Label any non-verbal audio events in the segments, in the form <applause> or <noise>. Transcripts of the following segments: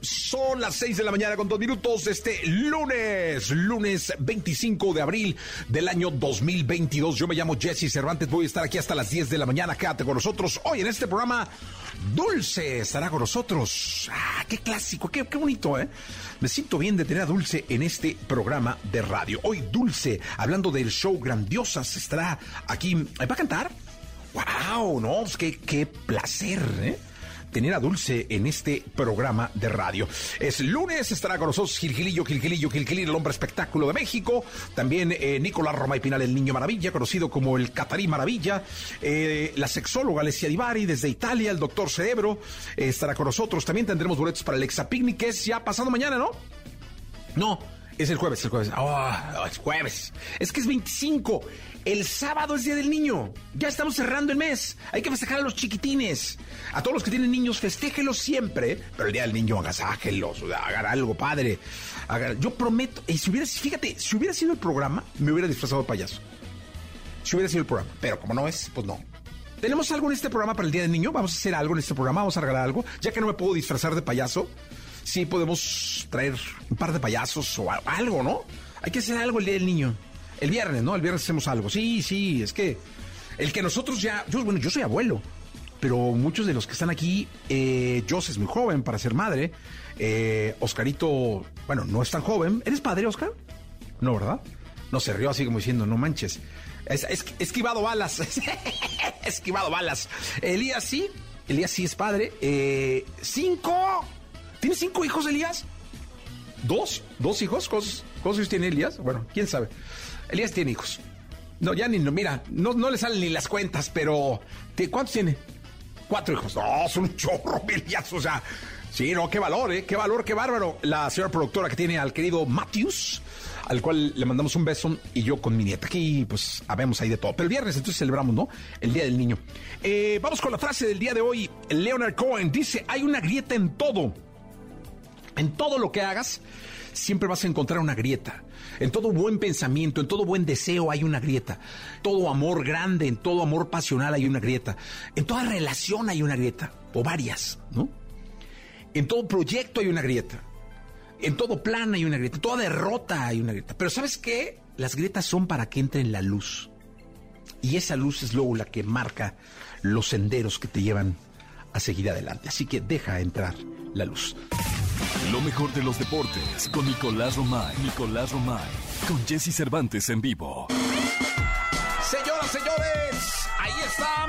Son las 6 de la mañana con dos minutos este lunes, lunes 25 de abril del año 2022. Yo me llamo Jesse Cervantes, voy a estar aquí hasta las 10 de la mañana. Quédate con nosotros hoy en este programa. Dulce estará con nosotros. Ah, qué clásico, qué, qué bonito, ¿eh? Me siento bien de tener a Dulce en este programa de radio. Hoy Dulce, hablando del show Grandiosas, estará aquí. ¿Va a cantar? ¡Wow! No, pues qué placer, ¿eh? Tener a Dulce en este programa de radio. Es lunes, estará con nosotros Gilgilillo, Gilgilillo, Gilgilillo, el hombre espectáculo de México. También eh, Nicolás Roma y Pinal, el niño maravilla, conocido como el Catarí Maravilla. Eh, la sexóloga Alessia Divari desde Italia, el doctor Cerebro, eh, estará con nosotros. También tendremos boletos para el Exapicnic, que es ya pasado mañana, ¿no? No, es el jueves, el jueves. Oh, es jueves. Es que es 25. El sábado es Día del Niño. Ya estamos cerrando el mes. Hay que festejar a los chiquitines. A todos los que tienen niños, festéjelos siempre. Pero el Día del Niño, agasájenlos. Hagan algo padre. Yo prometo. Y si hubiera, fíjate, si hubiera sido el programa, me hubiera disfrazado de payaso. Si hubiera sido el programa. Pero como no es, pues no. ¿Tenemos algo en este programa para el Día del Niño? Vamos a hacer algo en este programa, vamos a regalar algo. Ya que no me puedo disfrazar de payaso, sí podemos traer un par de payasos o algo, ¿no? Hay que hacer algo el Día del Niño. El viernes, ¿no? El viernes hacemos algo. Sí, sí, es que el que nosotros ya... Yo, bueno, yo soy abuelo, pero muchos de los que están aquí, eh, Jos es muy joven para ser madre. Eh, Oscarito, bueno, no es tan joven. ¿Eres padre, Oscar? No, ¿verdad? No, se rió así como diciendo, no manches. Es, es- esquivado balas. <laughs> esquivado balas. Elías sí. Elías sí es padre. Eh, cinco. ¿Tienes cinco hijos, Elías? ¿Dos? ¿Dos hijos? ¿Cuántos, cuántos hijos tiene Elías? Bueno, quién sabe. Elías tiene hijos. No, ya ni, no, mira, no, no le salen ni las cuentas, pero ¿te- ¿cuántos tiene? Cuatro hijos. No, son un chorro, <laughs> Elías, o sea. Sí, no, qué valor, ¿eh? Qué valor, qué bárbaro. La señora productora que tiene al querido Matthews, al cual le mandamos un beso, y yo con mi nieta. Aquí, pues, habemos ahí de todo. Pero el viernes entonces celebramos, ¿no? El Día del Niño. Eh, vamos con la frase del día de hoy. Leonard Cohen dice, hay una grieta en todo. En todo lo que hagas, siempre vas a encontrar una grieta. En todo buen pensamiento, en todo buen deseo hay una grieta. Todo amor grande, en todo amor pasional hay una grieta. En toda relación hay una grieta, o varias, ¿no? En todo proyecto hay una grieta. En todo plan hay una grieta. En toda derrota hay una grieta. Pero ¿sabes qué? Las grietas son para que entre en la luz. Y esa luz es luego la que marca los senderos que te llevan a seguir adelante. Así que deja entrar la luz. Lo mejor de los deportes con Nicolás Romay. Nicolás Romay. Con Jesse Cervantes en vivo. Señoras, señores, ahí está,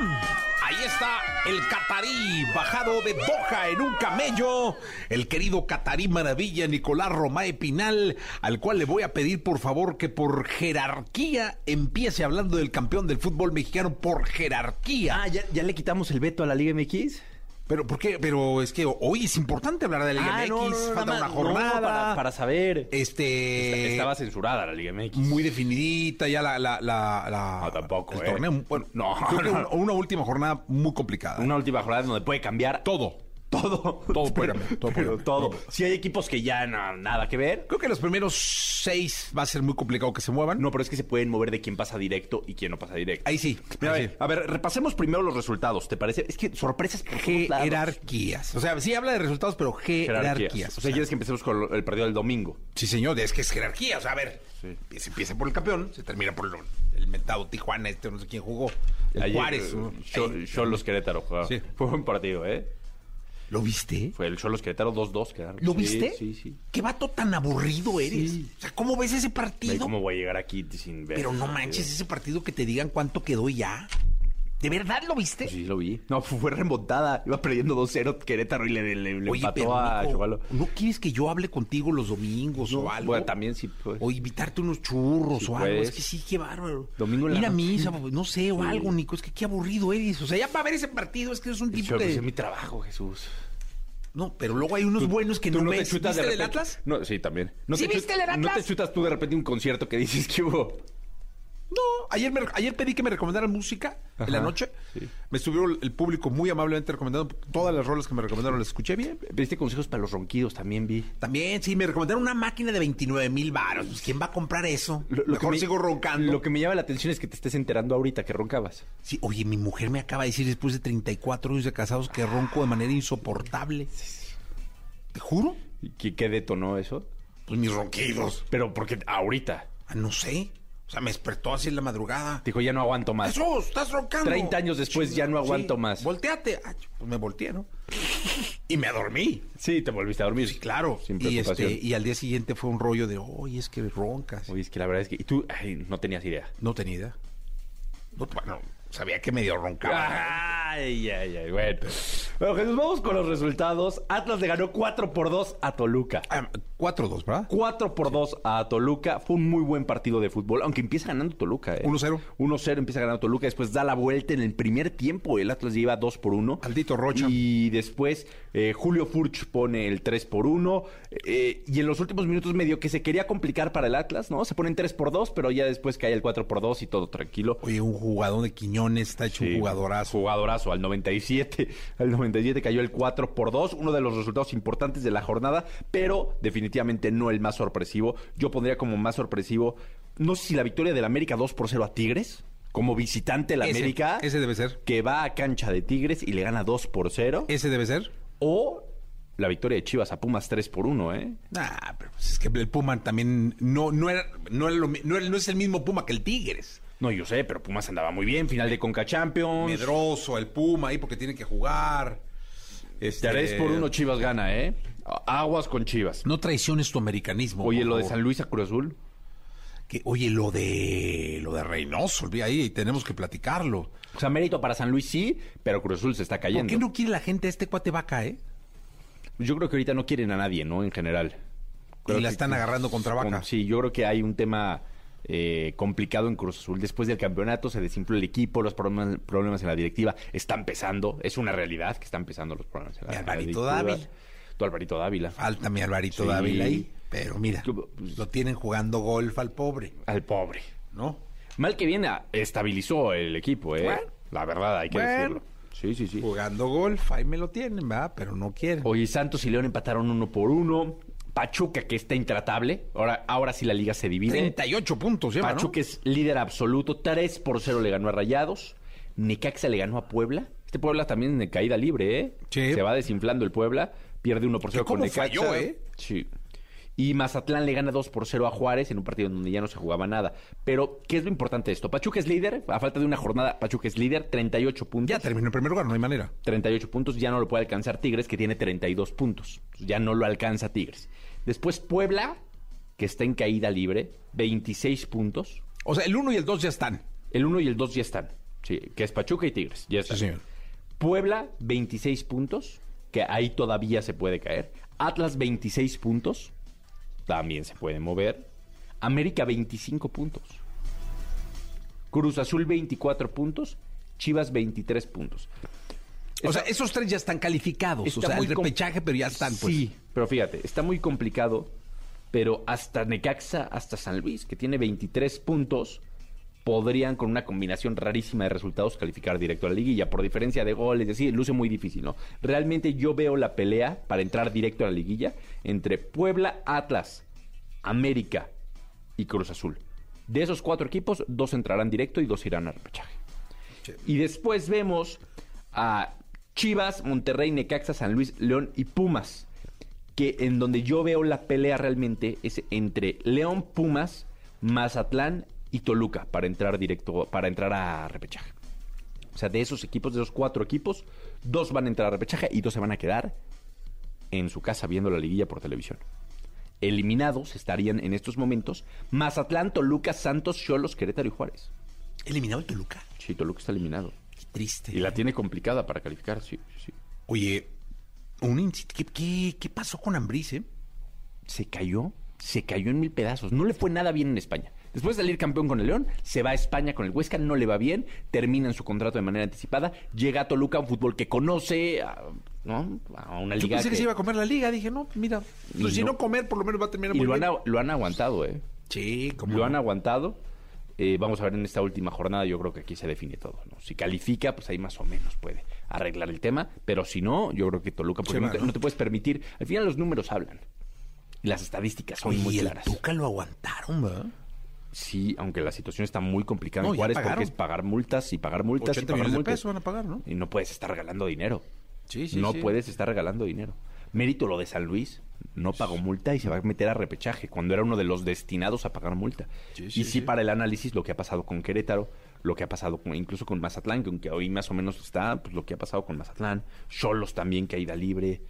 ahí está el catarí bajado de Doha en un camello, el querido catarí maravilla Nicolás Romae Pinal, al cual le voy a pedir por favor que por jerarquía empiece hablando del campeón del fútbol mexicano por jerarquía. Ah, ¿ya, ya le quitamos el veto a la Liga MX? Pero ¿por qué? Pero es que hoy es importante hablar de la Liga ah, MX, no, no, no, falta una jornada. para, para saber. Este Estaba censurada la Liga MX. muy definidita ya la, la, la, la- No, tampoco, el eh. torneo. Bueno, No, creo que no. una, una última jornada muy complicada. Una última jornada donde puede cambiar Todo. Todo. Todo <laughs> todo pero todo. Todo. Si hay equipos que ya no, nada que ver. Creo que los primeros seis va a ser muy complicado que se muevan. No, pero es que se pueden mover de quién pasa directo y quién no pasa directo. Ahí sí. Mira, a ver, sí. a ver, repasemos primero los resultados, ¿te parece? Es que sorpresas por. Jerarquías. O sea, sí habla de resultados, pero jerarquías. Jerarquías. O O sea, quieres que empecemos con el partido del domingo. Sí, señor, es que es jerarquía. O sea, a ver, se empieza por el campeón, se termina por el, el mentado Tijuana, este, no sé quién jugó. El Ayer, Juárez. eh, ¿no? Cho- Ahí. Cholos Querétaro jugaba. Sí. Fue buen partido, ¿eh? ¿Lo viste? Fue el Cholos Querétaro 2-2 quedaron. ¿Lo viste? Sí, sí. ¿Qué vato tan aburrido eres? Sí. O sea, ¿cómo ves ese partido? ¿Cómo voy a llegar aquí sin ver? Pero no manches, ese partido que te digan cuánto quedó y ya. ¿De verdad lo viste? Pues sí, lo vi. No, <laughs> fue remontada. Iba perdiendo 2-0 Querétaro y le, le- le Oye, empató a Nico, Chavalo. ¿no quieres que yo hable contigo los domingos o algo? Bueno, también sí. Pues. O invitarte unos churros Sí, o algo. pues. Es que sí, qué bárbaro. Domingo en la Ir a misa, no sé, o algo, Nico. Es que qué aburrido eres. O sea, ya para ver ese partido es que es un tipo pues, que... es mi trabajo, Jesús. No, pero luego hay unos buenos que ¿Tú no, no te ves. chutas ¿Viste de repente- Atlas? No, sí, también. No ¿Sí te viste el del No te Atlas? chutas tú de repente un concierto que dices que hubo. No, ayer, me- ayer pedí que me recomendaran música en la noche. sí. Me estuvo el público muy amablemente recomendando todas las rolas que me recomendaron, las escuché bien. Pediste consejos para los ronquidos, también vi. También, sí, me recomendaron una máquina de 29 mil baros. Pues, ¿quién va a comprar eso? Lo- lo Mejor que me- sigo roncando. Lo que me llama la atención es que te estés enterando ahorita que roncabas. Sí, oye, mi mujer me acaba de decir después de 34 años de casados que ronco de manera insoportable. ¿Te juro? ¿Y qué, qué detonó eso? Pues mis ronquidos. Pero porque ahorita. Ah, no sé. O sea, me despertó así en la madrugada. Dijo, ya no aguanto más. Jesús, estás roncando. 30 años después ya no aguanto más. Volteate. Ah, pues me volteé, ¿no? y me dormí. Sí, te volviste a dormir. Sí, claro. Sin y, este, y al día siguiente fue un rollo de, oye, es que roncas. Oye, es que la verdad es que... Y tú ay, no tenías idea. No tenía idea. No, bueno, sabía que medio roncaba. Ay, ay, ay, bueno. Bueno, Jesús, vamos con los resultados. Atlas le ganó 4 por 2 a Toluca. Ah, 4-2, ¿verdad? 4 por 2 a Toluca. Fue un muy buen partido de fútbol, aunque empieza ganando Toluca. ¿eh? 1-0. 1-0 empieza ganando Toluca, después da la vuelta en el primer tiempo. El Atlas lleva 2 por 1. Aldito Rocha. Y después eh, Julio Furch pone el 3 por 1. eh, y en los últimos minutos medio que se quería complicar para el Atlas, ¿no? Se ponen 3 por 2, pero ya después cae el 4 por 2 y todo tranquilo. Oye, un jugador de Quiñones está hecho Sí, un jugadorazo. Jugadorazo. Al 97. <laughs> Al 97 cayó el 4 por 2. Uno de los resultados importantes de la jornada, pero definitivamente no el más sorpresivo. Yo pondría como más sorpresivo, no sé si la victoria del América 2 por 0 a Tigres. Como visitante la Ese- América. ese debe ser. Que va a cancha de Tigres y le gana 2 por 0. ¿Ese debe ser? O la victoria de Chivas a Pumas 3 por 1, ¿eh? Nah, pero pues es que el Puma también no, no, era, no, era lo no, era- no es el mismo Puma que el Tigres. No, yo sé, pero Pumas andaba muy bien. Final de Conca Champions. Medroso, el Puma ahí porque tiene que jugar. Este, 3 por 1 Chivas gana, ¿eh? Aguas con Chivas. No traiciones tu americanismo. Oye, lo de. San Luis a Cruz Azul. Que, oye, lo de lo de Reynoso, olvida ahí, tenemos que platicarlo. O sea, mérito para San Luis sí, pero Cruz Azul se está ¿Por cayendo. qué no quiere la gente a este cuate vaca, eh? Yo creo que ahorita no quieren a nadie, ¿no? En general. Creo y la que- están agarrando contra vaca. Con- sí, yo creo que hay un tema eh, complicado en Cruz Azul. Después del campeonato se desinfló el equipo, los problemas, problemas en la directiva están empezando. Es una realidad que están empezando los problemas en la, Mi en la Alvarito directiva. Dávila. Tu Alvarito Dávila. Falta mi Alvarito Sí. Dávila ahí. Pero mira, pues- lo tienen jugando golf al pobre, Al pobre. ¿no? Mal que viene, estabilizó el equipo, ¿eh? Bueno. la verdad, hay que Bueno. decirlo. Sí, sí, sí. Jugando golf, ahí me lo tienen, ¿verdad? Pero no quieren. Oye, Santos y León empataron uno por uno. Pachuca, que está intratable. Ahora, ahora sí la liga se divide. 38 puntos lleva, ¿no? Pachuca es líder absoluto. 3 por 0 le ganó a Rayados. Necaxa le ganó a Puebla. Este Puebla también de caída libre, ¿eh? Sí. Se va desinflando el Puebla. Pierde 1 por 0 Que con Necaxa. falló, ¿eh? Sí. Y Mazatlán le gana 2 por 0 a Juárez en un partido en donde ya no se jugaba nada. Pero, ¿qué es lo importante de esto? Pachuca es líder. A falta de una jornada, Pachuca es líder. 38 puntos. Ya terminó en primer lugar, no hay manera. 38 puntos, ya no lo puede alcanzar Tigres, que tiene 32 puntos. Ya no lo alcanza Tigres. Después Puebla, que está en caída libre, 26 puntos. O sea, el 1 y el 2 ya están. El 1 y el 2 ya están. Sí, que es Pachuca y Tigres. Ya están. Sí, señor. Puebla, 26 puntos, que ahí todavía se puede caer. Atlas, 26 puntos, también se puede mover. América, 25 puntos. Cruz Azul, 24 puntos. Chivas, 23 puntos. O sea, esos tres ya están calificados. O Está sea, muy el repechaje, pero ya están, pues. Sí, pero fíjate, está muy complicado, pero hasta Necaxa, hasta San Luis, que tiene 23 puntos, podrían con una combinación rarísima de resultados calificar directo a la liguilla. Por diferencia de goles, es decir, luce muy difícil, ¿no? Realmente yo veo la pelea para entrar directo a la liguilla entre Puebla, Atlas, América y Cruz Azul. De esos cuatro equipos, dos entrarán directo y dos irán a repechaje. Y después vemos a Chivas, Monterrey, Necaxa, San Luis, León y Pumas. Que en donde yo veo la pelea realmente es entre León, Pumas, Mazatlán y Toluca para entrar directo, para entrar a repechaje. O sea, de esos equipos, de esos cuatro equipos, dos van a entrar a repechaje y dos se van a quedar en su casa viendo la liguilla por televisión. Eliminados estarían en estos momentos Mazatlán, Toluca, Santos, Cholos, Querétaro y Juárez. Eliminado el Toluca. Sí, Toluca está eliminado. Qué triste. Y la tiene complicada para calificar, sí, sí. Oye, un ¿qué, qué, qué pasó con Ambriz, eh? Se cayó, se cayó en mil pedazos. No le fue nada bien en España. Después de salir campeón con el León, se va a España con el Huesca, no le va bien, termina en su contrato de manera anticipada, llega a Toluca, un fútbol que conoce, a, ¿no? a una Yo liga pensé que... que- se iba a comer la liga. Dije, no, mira, pues si no. comer, por lo menos va a terminar y muy lo han, bien. lo han aguantado, ¿eh? Sí, como Lo han aguantado. Eh, vamos a ver en esta última jornada, yo creo que aquí se define todo. ¿no? Si califica, pues ahí más o menos puede arreglar el tema. Pero si no, yo creo que Toluca, porque no, te, ¿no? te puedes permitir. Al final los números hablan. Y las estadísticas son muy claras. Tuca lo aguantaron, ¿verdad? Sí, aunque la situación está muy complicada No, en Juárez porque es pagar multas y pagar multas y 80 pagar millones de pesos van a pagar, ¿no? Y no puedes estar regalando dinero. Sí, sí, no sí. puedes estar regalando dinero. Mérito lo de San Luis. No pagó multa y se va a meter a repechaje cuando era uno de los destinados a pagar multa. Sí, y sí, para el análisis lo que ha pasado con Querétaro, lo que ha pasado con- incluso con Mazatlán, que aunque hoy más o menos está, pues lo que ha pasado con Mazatlán, Cholos también ido libre.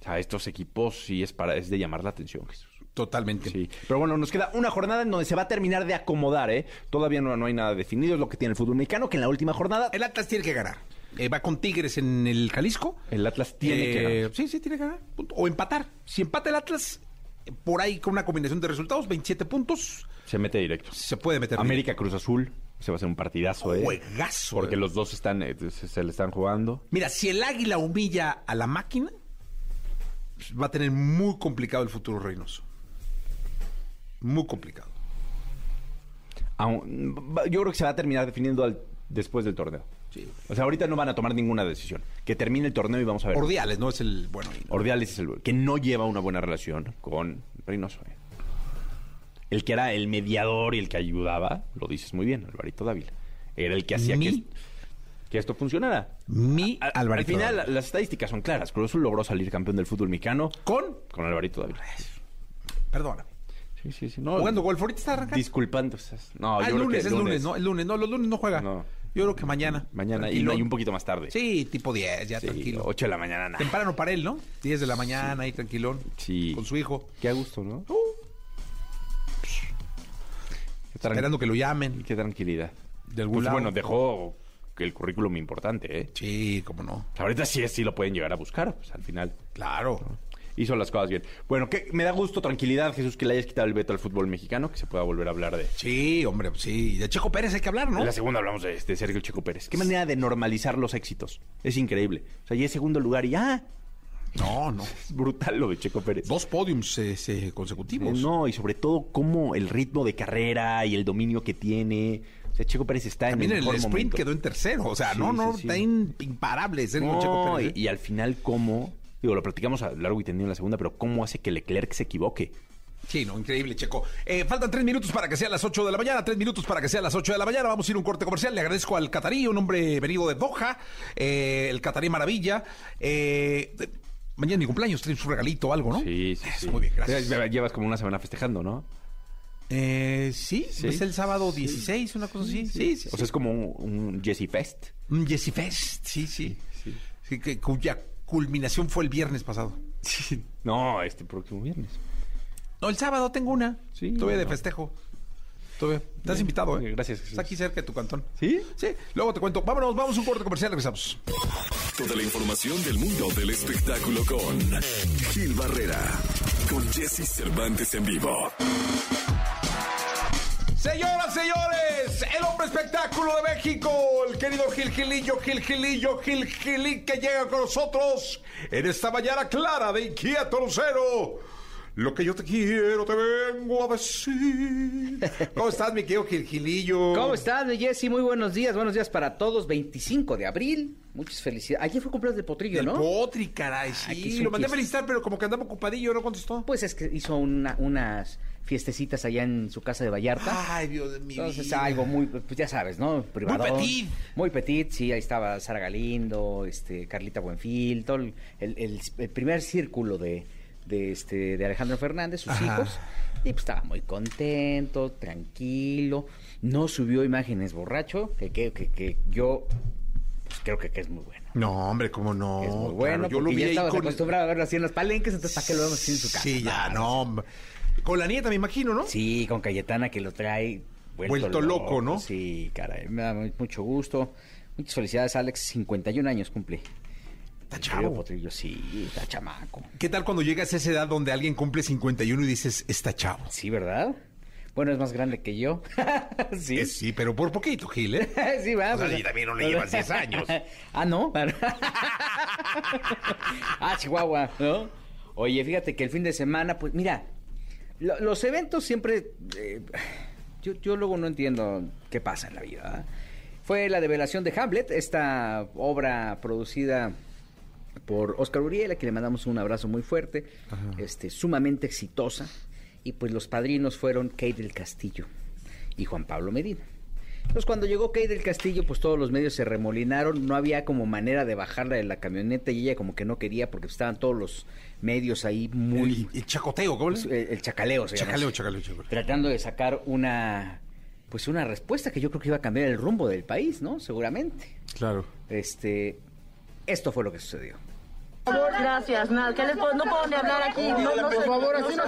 O sea, estos equipos sí es para es de llamar la atención, Jesús. Totalmente. Sí, pero bueno, nos queda una jornada en donde se va a terminar de acomodar, ¿eh? Todavía no, no hay nada definido, es lo que tiene el fútbol mexicano, que en la última jornada El Atlas tiene que ganar. Eh, va con Tigres en el Jalisco. el Atlas tiene que Eh, ganar. Sí, sí, tiene que ganar. O empatar. Si empata el Atlas, eh, por ahí con una combinación de resultados, 27 puntos, Se mete directo. se puede meter. América Cruz Azul, se va a hacer un partidazo, ¿eh? Juegazo. Porque eh. los dos están, eh, se, se le están jugando. Mira, si el Águila humilla a la máquina, pues, va a tener muy complicado el futuro Reynoso. Muy complicado. Yo creo que se va a terminar definiendo al- después del torneo. Sí. O sea, ahorita no van a tomar ninguna decisión. Que termine el torneo y vamos a ver. Ordiales, ¿no? Es el. Bueno. Ordiales es el que no lleva una buena relación con Reynoso. ¿eh? El que era el mediador y el que ayudaba, lo dices muy bien, Alvarito Dávila. Era el que hacía que, est- que esto funcionara. Mi Al, al Alvarito final, Dávila. las estadísticas son claras. Cruz logró salir campeón del fútbol mexicano Con. con Alvarito Dávila. Perdona. Sí, sí, sí. No, Jugando golf, ahorita está arrancando. Disculpando. No, Ah, yo el creo lunes, que es lunes, ¿no? El lunes, no, los lunes no juega. No. Yo creo que mañana. Mañana y, Tranquilo. y un poquito más tarde. Sí, tipo 10, ya Sí, tranquilo. 8 de la mañana, nada. Temprano para él, ¿no? 10 de la mañana, ahí tranquilón. Sí. Con su hijo. Qué a gusto, ¿no? Uh, Qué, esperando que lo llamen. qué tranquilidad. De algún Pues lado. bueno, dejó el currículum importante, ¿eh? Sí, cómo no. Ahorita sí, sí lo pueden llegar a buscar, pues al final. Claro. Hizo las cosas bien. Bueno, que me da gusto, tranquilidad, Jesús, que le hayas quitado el veto al fútbol mexicano, que se pueda volver a hablar de... Sí, hombre, sí. De Checo Pérez hay que hablar, ¿no? En la segunda hablamos de, de Sergio Checo Pérez. Qué manera de normalizar los éxitos. Es increíble. O sea, ya es segundo lugar y ya. No, no. <laughs> Es brutal lo de Checo Pérez. Dos podiums eh, consecutivos. No, y sobre todo cómo el ritmo de carrera y el dominio que tiene. O sea, Checo Pérez está También en el el mejor sprint momento. quedó en tercero. O sea, Sí, no, no, sí, sí. está imparable Sergio No, Checo Pérez. y, ¿eh? y al final cómo, digo, lo platicamos a largo y tendido en la segunda, pero cómo hace que Leclerc se equivoque. Sí, no, increíble, Checo. Eh, faltan tres minutos para que sea las 8 de la mañana, tres minutos para que sea las 8 de la mañana. Vamos a ir a un corte comercial. Le agradezco al Catarí, un hombre venido de Doha, eh, el Catarí Maravilla. Eh, de- mañana es mi cumpleaños, traes un regalito o algo, ¿no? Sí, sí, sí. Muy bien, gracias. Llevas- como una semana festejando, ¿no? Eh, sí, Sí. es el sábado 16, una cosa así. Sí, sí. O sea, es como un, un Jesse Fest. Un Jesse Fest, sí, sí. Sí, que, cuya culminación fue el viernes pasado. No, este próximo viernes. No, el sábado tengo una. Sí, Todavía de no. festejo. Todavía. Estás invitado, ¿eh? Gracias, Jesús. Está aquí cerca de tu cantón. ¿Sí? Sí, luego te cuento. Vámonos, vamos a un corte comercial, regresamos. Toda la información del mundo del espectáculo con Gil Barrera, con Jesse Cervantes en vivo. Señoras, señores, espectáculo de México, el querido Gil Gilillo, Gil Gilillo, Gil Gilí, que llega con nosotros en esta mañana clara de inquieto lucero. Lo que yo te quiero te vengo a decir. ¿Cómo estás, mi querido Gil Gilillo? ¿Cómo estás, mi Jessy? Muy buenos días, buenos días para todos. 25 de abril, muchas felicidades. Ayer fue cumpleaños del Potrillo, El ¿no? potri, caray, sí. Lo mandé a felicitar, pero como que andaba ocupadillo, no contestó. Pues es que hizo una- unas fiestecitas allá en su casa de Vallarta. Ay, Dios de mi Entonces, vida. algo muy, pues ya sabes, ¿no? Privado. petit. Muy petit, sí, ahí estaba Sara Galindo, este, Carlita Buenfil, todo el, el- el- primer círculo de, de, este, de Alejandro Fernández, sus Ajá. hijos. Y pues estaba muy contento, tranquilo. No subió imágenes borracho, que, que, que, que yo pues creo que, que es muy bueno. No, hombre, cómo no. Es muy Claro, bueno, yo lo vi ya estabas con... acostumbrado a verlo así en los palenques, entonces ¿para qué lo vemos así en su casa? Sí, ya, Claro, no. hombre. Con la nieta, me imagino, ¿no? Sí, con Cayetana que lo trae vuelto, Vuelto loco, ¿no? Sí, caray, me da mu- mucho gusto. Muchas felicidades, Alex. 51 años cumple. Está chavo. Potrillo, sí, está chamaco. ¿Qué tal cuando llegas a esa edad donde alguien cumple 51 y dices, está chavo? Sí, ¿verdad? Bueno, es más grande que yo. <laughs> sí. Eh, sí, pero por poquito, Gil, ¿eh? <laughs> sí, va. O sea, y también no le llevas 10 años. <laughs> ah, ¿no? ah, Chihuahua, ¿no? Oye, fíjate que el fin de semana, pues mira, lo- los eventos siempre... eh, yo, yo luego no entiendo qué pasa en la vida. ¿verdad? Fue la develación de Hamlet, esta obra producida por Oscar Uriel, a quien le mandamos un abrazo muy fuerte, este, sumamente exitosa. Y pues los padrinos fueron Kate del Castillo y Juan Pablo Medina. Entonces cuando llegó Kate del Castillo, pues todos los medios se remolinaron, no había como manera de bajarla de la camioneta y ella como que no quería porque estaban todos los medios ahí muy... El, el chacoteo, ¿cómo le el, el chacaleo se Chacaleo, chacaleo, chacaleo. Tratando de sacar una... Pues una respuesta que yo creo que iba a cambiar el rumbo del país, ¿no? Seguramente. Claro. Este... Esto fue lo que sucedió. Gracias. Nada, ¿qué le puedo, no puedo ni hablar aquí. No, no, por favor, así no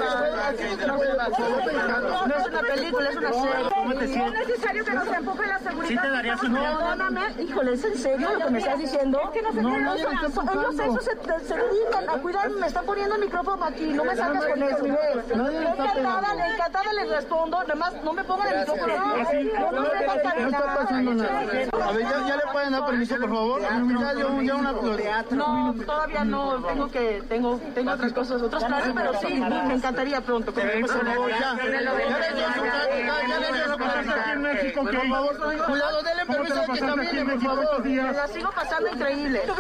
No es una película, es una serie. ¿Cómo te sientes? No es necesario que nos empuje la seguridad. ¿Sí te darías un Perdóname, híjole, ¿es en serio lo que me estás diciendo? Es que no se no, no, ellos eso se, se dedican a cuidarme. Me están poniendo el micrófono aquí. No me sacas con eso. Encantada, encantada les respondo. Nada más no me pongan el micrófono. No, no me a pasando nada. A ver, ya, le pueden dar permiso, por favor. Ya una No, todavía no, tengo que, tengo, tengo otras cosas, otros planes, pero sí, me encantaría pronto. Ya, ya le dio su carta, ya le dio su carta aquí en México. Por favor, cuidado, denle permiso de que camine, por favor. Me la sigo pasando increíble. <laughs>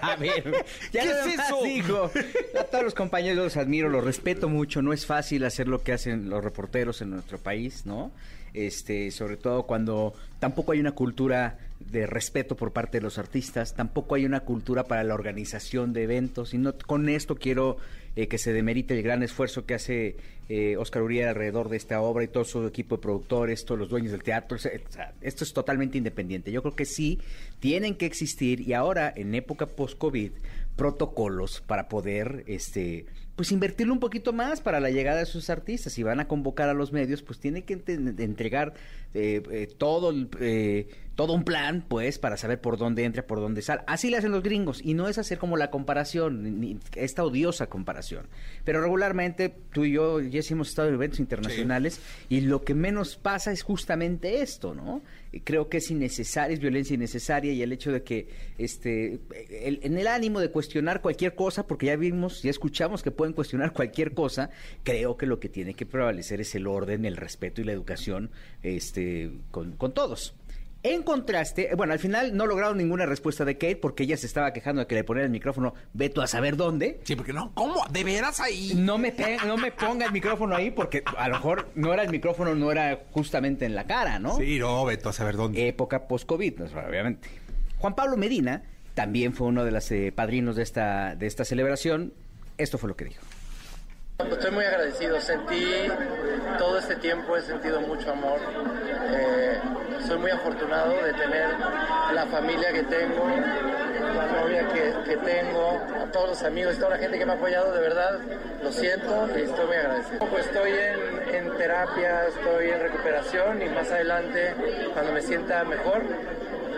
A ver, ya ¿Qué es eso? digo, a todos los compañeros los admiro, los respeto mucho. No es fácil hacer lo que hacen los reporteros en nuestro país, ¿no? Este, sobre todo cuando tampoco hay una cultura de respeto por parte de los artistas, tampoco hay una cultura para la organización de eventos. Y no con esto quiero eh, que se demerite el gran esfuerzo que hace eh, Oscar Uriel alrededor de esta obra y todo su equipo de productores, todos los dueños del teatro. O sea, esto es totalmente independiente. Yo creo que sí tienen que existir y ahora en época post-COVID protocolos para poder este pues invertirle un poquito más para la llegada de sus artistas. Si van a convocar a los medios, pues tienen que entregar eh, eh, todo, el, eh, todo un plan, pues, para saber por dónde entra, por dónde sale. Así le hacen los gringos. Y no es hacer como la comparación, ni- esta odiosa comparación. Pero regularmente tú y yo, Jessy, hemos estado en eventos internacionales y lo que menos pasa es justamente esto, ¿no? Creo que es innecesaria, es violencia innecesaria y el hecho de que, este, el- en el ánimo de cuestionar cualquier cosa, porque ya vimos, ya escuchamos que pueden cuestionar cualquier cosa, creo que lo que tiene que prevalecer es el orden, el respeto y la educación, este, con, con todos. En contraste, bueno, al final no lograron ninguna respuesta de Kate porque ella se estaba quejando de que le ponían el micrófono, veto a saber dónde. Sí, porque no, ¿cómo? ¿De veras ahí? No me, pe- no me ponga el micrófono ahí porque a lo mejor no era el micrófono, no era justamente en la cara, ¿no? Sí, no, Beto, a saber dónde. Época post-COVID, obviamente. Juan Pablo Medina también fue uno de los eh, padrinos de esta, de esta celebración. Esto fue lo que dijo. Estoy muy agradecido, sentí todo este tiempo, he sentido mucho amor. Eh, soy muy afortunado de tener la familia que tengo, la novia que, que tengo, a todos los amigos, toda la gente que me ha apoyado, de verdad, lo siento y estoy muy agradecido. Pues estoy en, en terapia, estoy en recuperación y más adelante, cuando me sienta mejor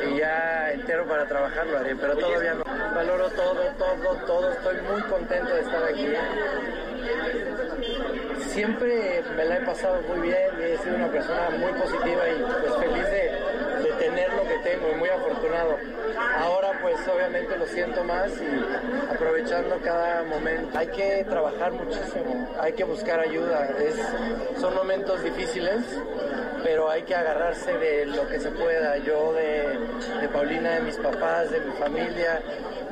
y ya entero para trabajar, lo haré, pero todavía no. Valoro todo, todo, todo, estoy muy contento de estar aquí siempre me la he pasado muy bien y he sido una persona muy positiva y pues feliz de, tener lo que tengo y muy afortunado. Ahora pues obviamente lo siento más y aprovechando cada momento. Hay que trabajar muchísimo, hay que buscar ayuda. Es, son momentos difíciles, pero hay que agarrarse de lo que se pueda. Yo de, Paulina, de mis papás, de mi familia,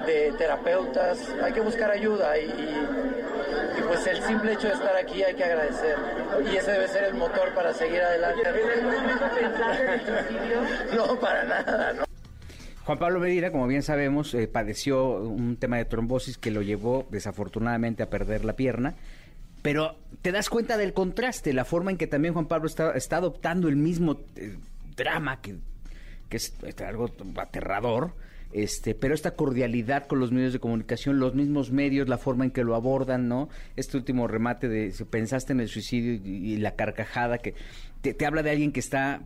de terapeutas, hay que buscar ayuda y pues el simple hecho de estar aquí hay que agradecer. Y ese debe ser el motor para seguir adelante. <laughs> No, para nada, no. Juan Pablo Medina, como bien sabemos, eh, padeció un tema de trombosis que lo llevó desafortunadamente a perder la pierna. Pero te das cuenta del contraste, la forma en que también Juan Pablo está, está adoptando el mismo eh, drama que, es, es algo aterrador. Este, pero esta cordialidad con los medios de comunicación, los mismos medios, la forma en que lo abordan, ¿no? Este último remate de si pensaste en el suicidio y, y la carcajada que te, te habla de alguien que está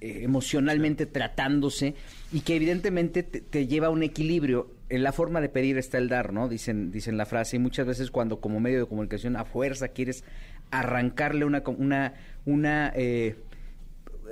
eh, emocionalmente tratándose y que evidentemente te, te lleva a un equilibrio. En la forma de pedir está el dar, ¿no? Dicen, dicen la frase y muchas veces cuando como medio de comunicación a fuerza quieres arrancarle una, una, una eh,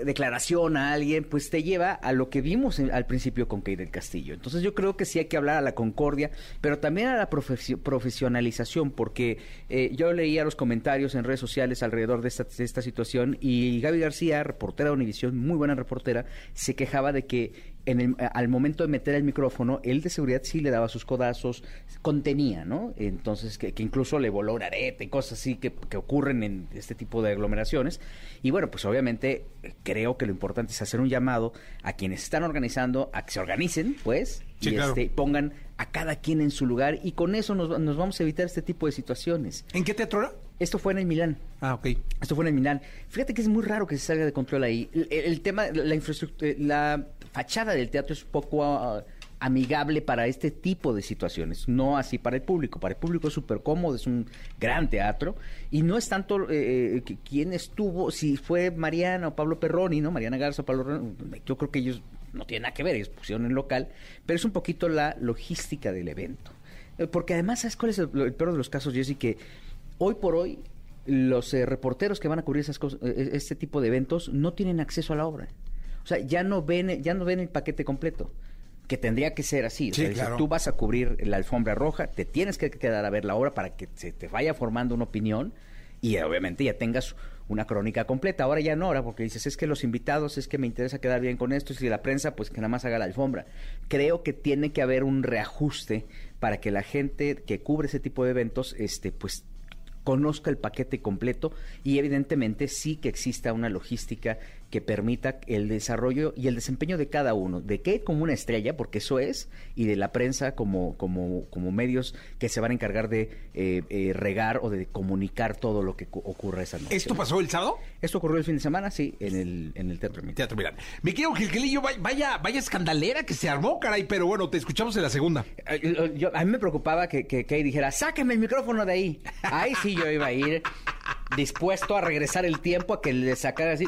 declaración a alguien, pues te lleva a lo que vimos al principio con Key del Castillo. Entonces yo creo que sí hay que hablar a la concordia, pero también a la profesio- profesionalización, porque eh, yo leía los comentarios en redes sociales alrededor de esta, de esta situación y Gaby García, reportera de Univisión, muy buena reportera, se quejaba de que en el- al momento de meter el micrófono, él de seguridad sí le daba sus codazos, contenía, ¿no? Entonces, que, que incluso le voló un arete y cosas así que, que ocurren en este tipo de aglomeraciones. Y bueno, pues obviamente eh, creo que lo importante es hacer un llamado a quienes están organizando, a que se organicen, pues, Sí, y claro. este, pongan a cada quien en su lugar y con eso nos, nos vamos a evitar este tipo de situaciones. ¿En qué teatro era? Esto fue en el Milán. Ah, ok. Esto fue en el Milán. Fíjate que es muy raro que se salga de control ahí. El, el tema, la infraestructura, la fachada del teatro es poco ah, amigable para este tipo de situaciones, no así para el público. Para el público es súper cómodo, es un gran teatro y no es tanto eh, eh, que- quién estuvo, si fue Mariana o Pablo Perroni, ¿no? Mariana Garza o Pablo Perroni, yo creo que ellos no tienen nada que ver, ellos pusieron en local, pero es un poquito la logística del evento. Eh, Porque además, ¿sabes cuál es el, el peor de los casos, Jessy? Que hoy por hoy los eh, reporteros que van a cubrir esas cosas, eh, este tipo de eventos no tienen acceso a la obra. O sea, ya no ven, ya no ven el paquete completo. Que tendría que ser así. O Sí, sea, dice, claro. tú vas a cubrir la alfombra roja, te tienes que quedar a ver la obra para que se te vaya formando una opinión y eh, obviamente ya tengas una crónica completa. Ahora ya no, ahora porque dices, es que los invitados, es que me interesa quedar bien con esto, y si la prensa, pues que nada más haga la alfombra. Creo que tiene que haber un reajuste para que la gente que cubre ese tipo de eventos, este, pues conozca el paquete completo y evidentemente sí que exista una logística que permita el desarrollo y el desempeño de cada uno, de Kate como una estrella, porque eso es, y de la prensa como, como, como medios que se van a encargar de eh, eh, regar o de comunicar todo lo que cu- ocurra esa noche. ¿Esto pasó el sábado? Esto ocurrió el fin de semana, sí, en el, en el Teatro Milán. Teatro Milán. Mi querido Gilgilillo, vaya, vaya, escandalera que se armó, caray, pero bueno, te escuchamos en la segunda. Yo- a mí me preocupaba que, que Kay dijera, sáqueme el micrófono de ahí. Ahí sí yo iba a ir dispuesto a regresar el tiempo a que le sacara así.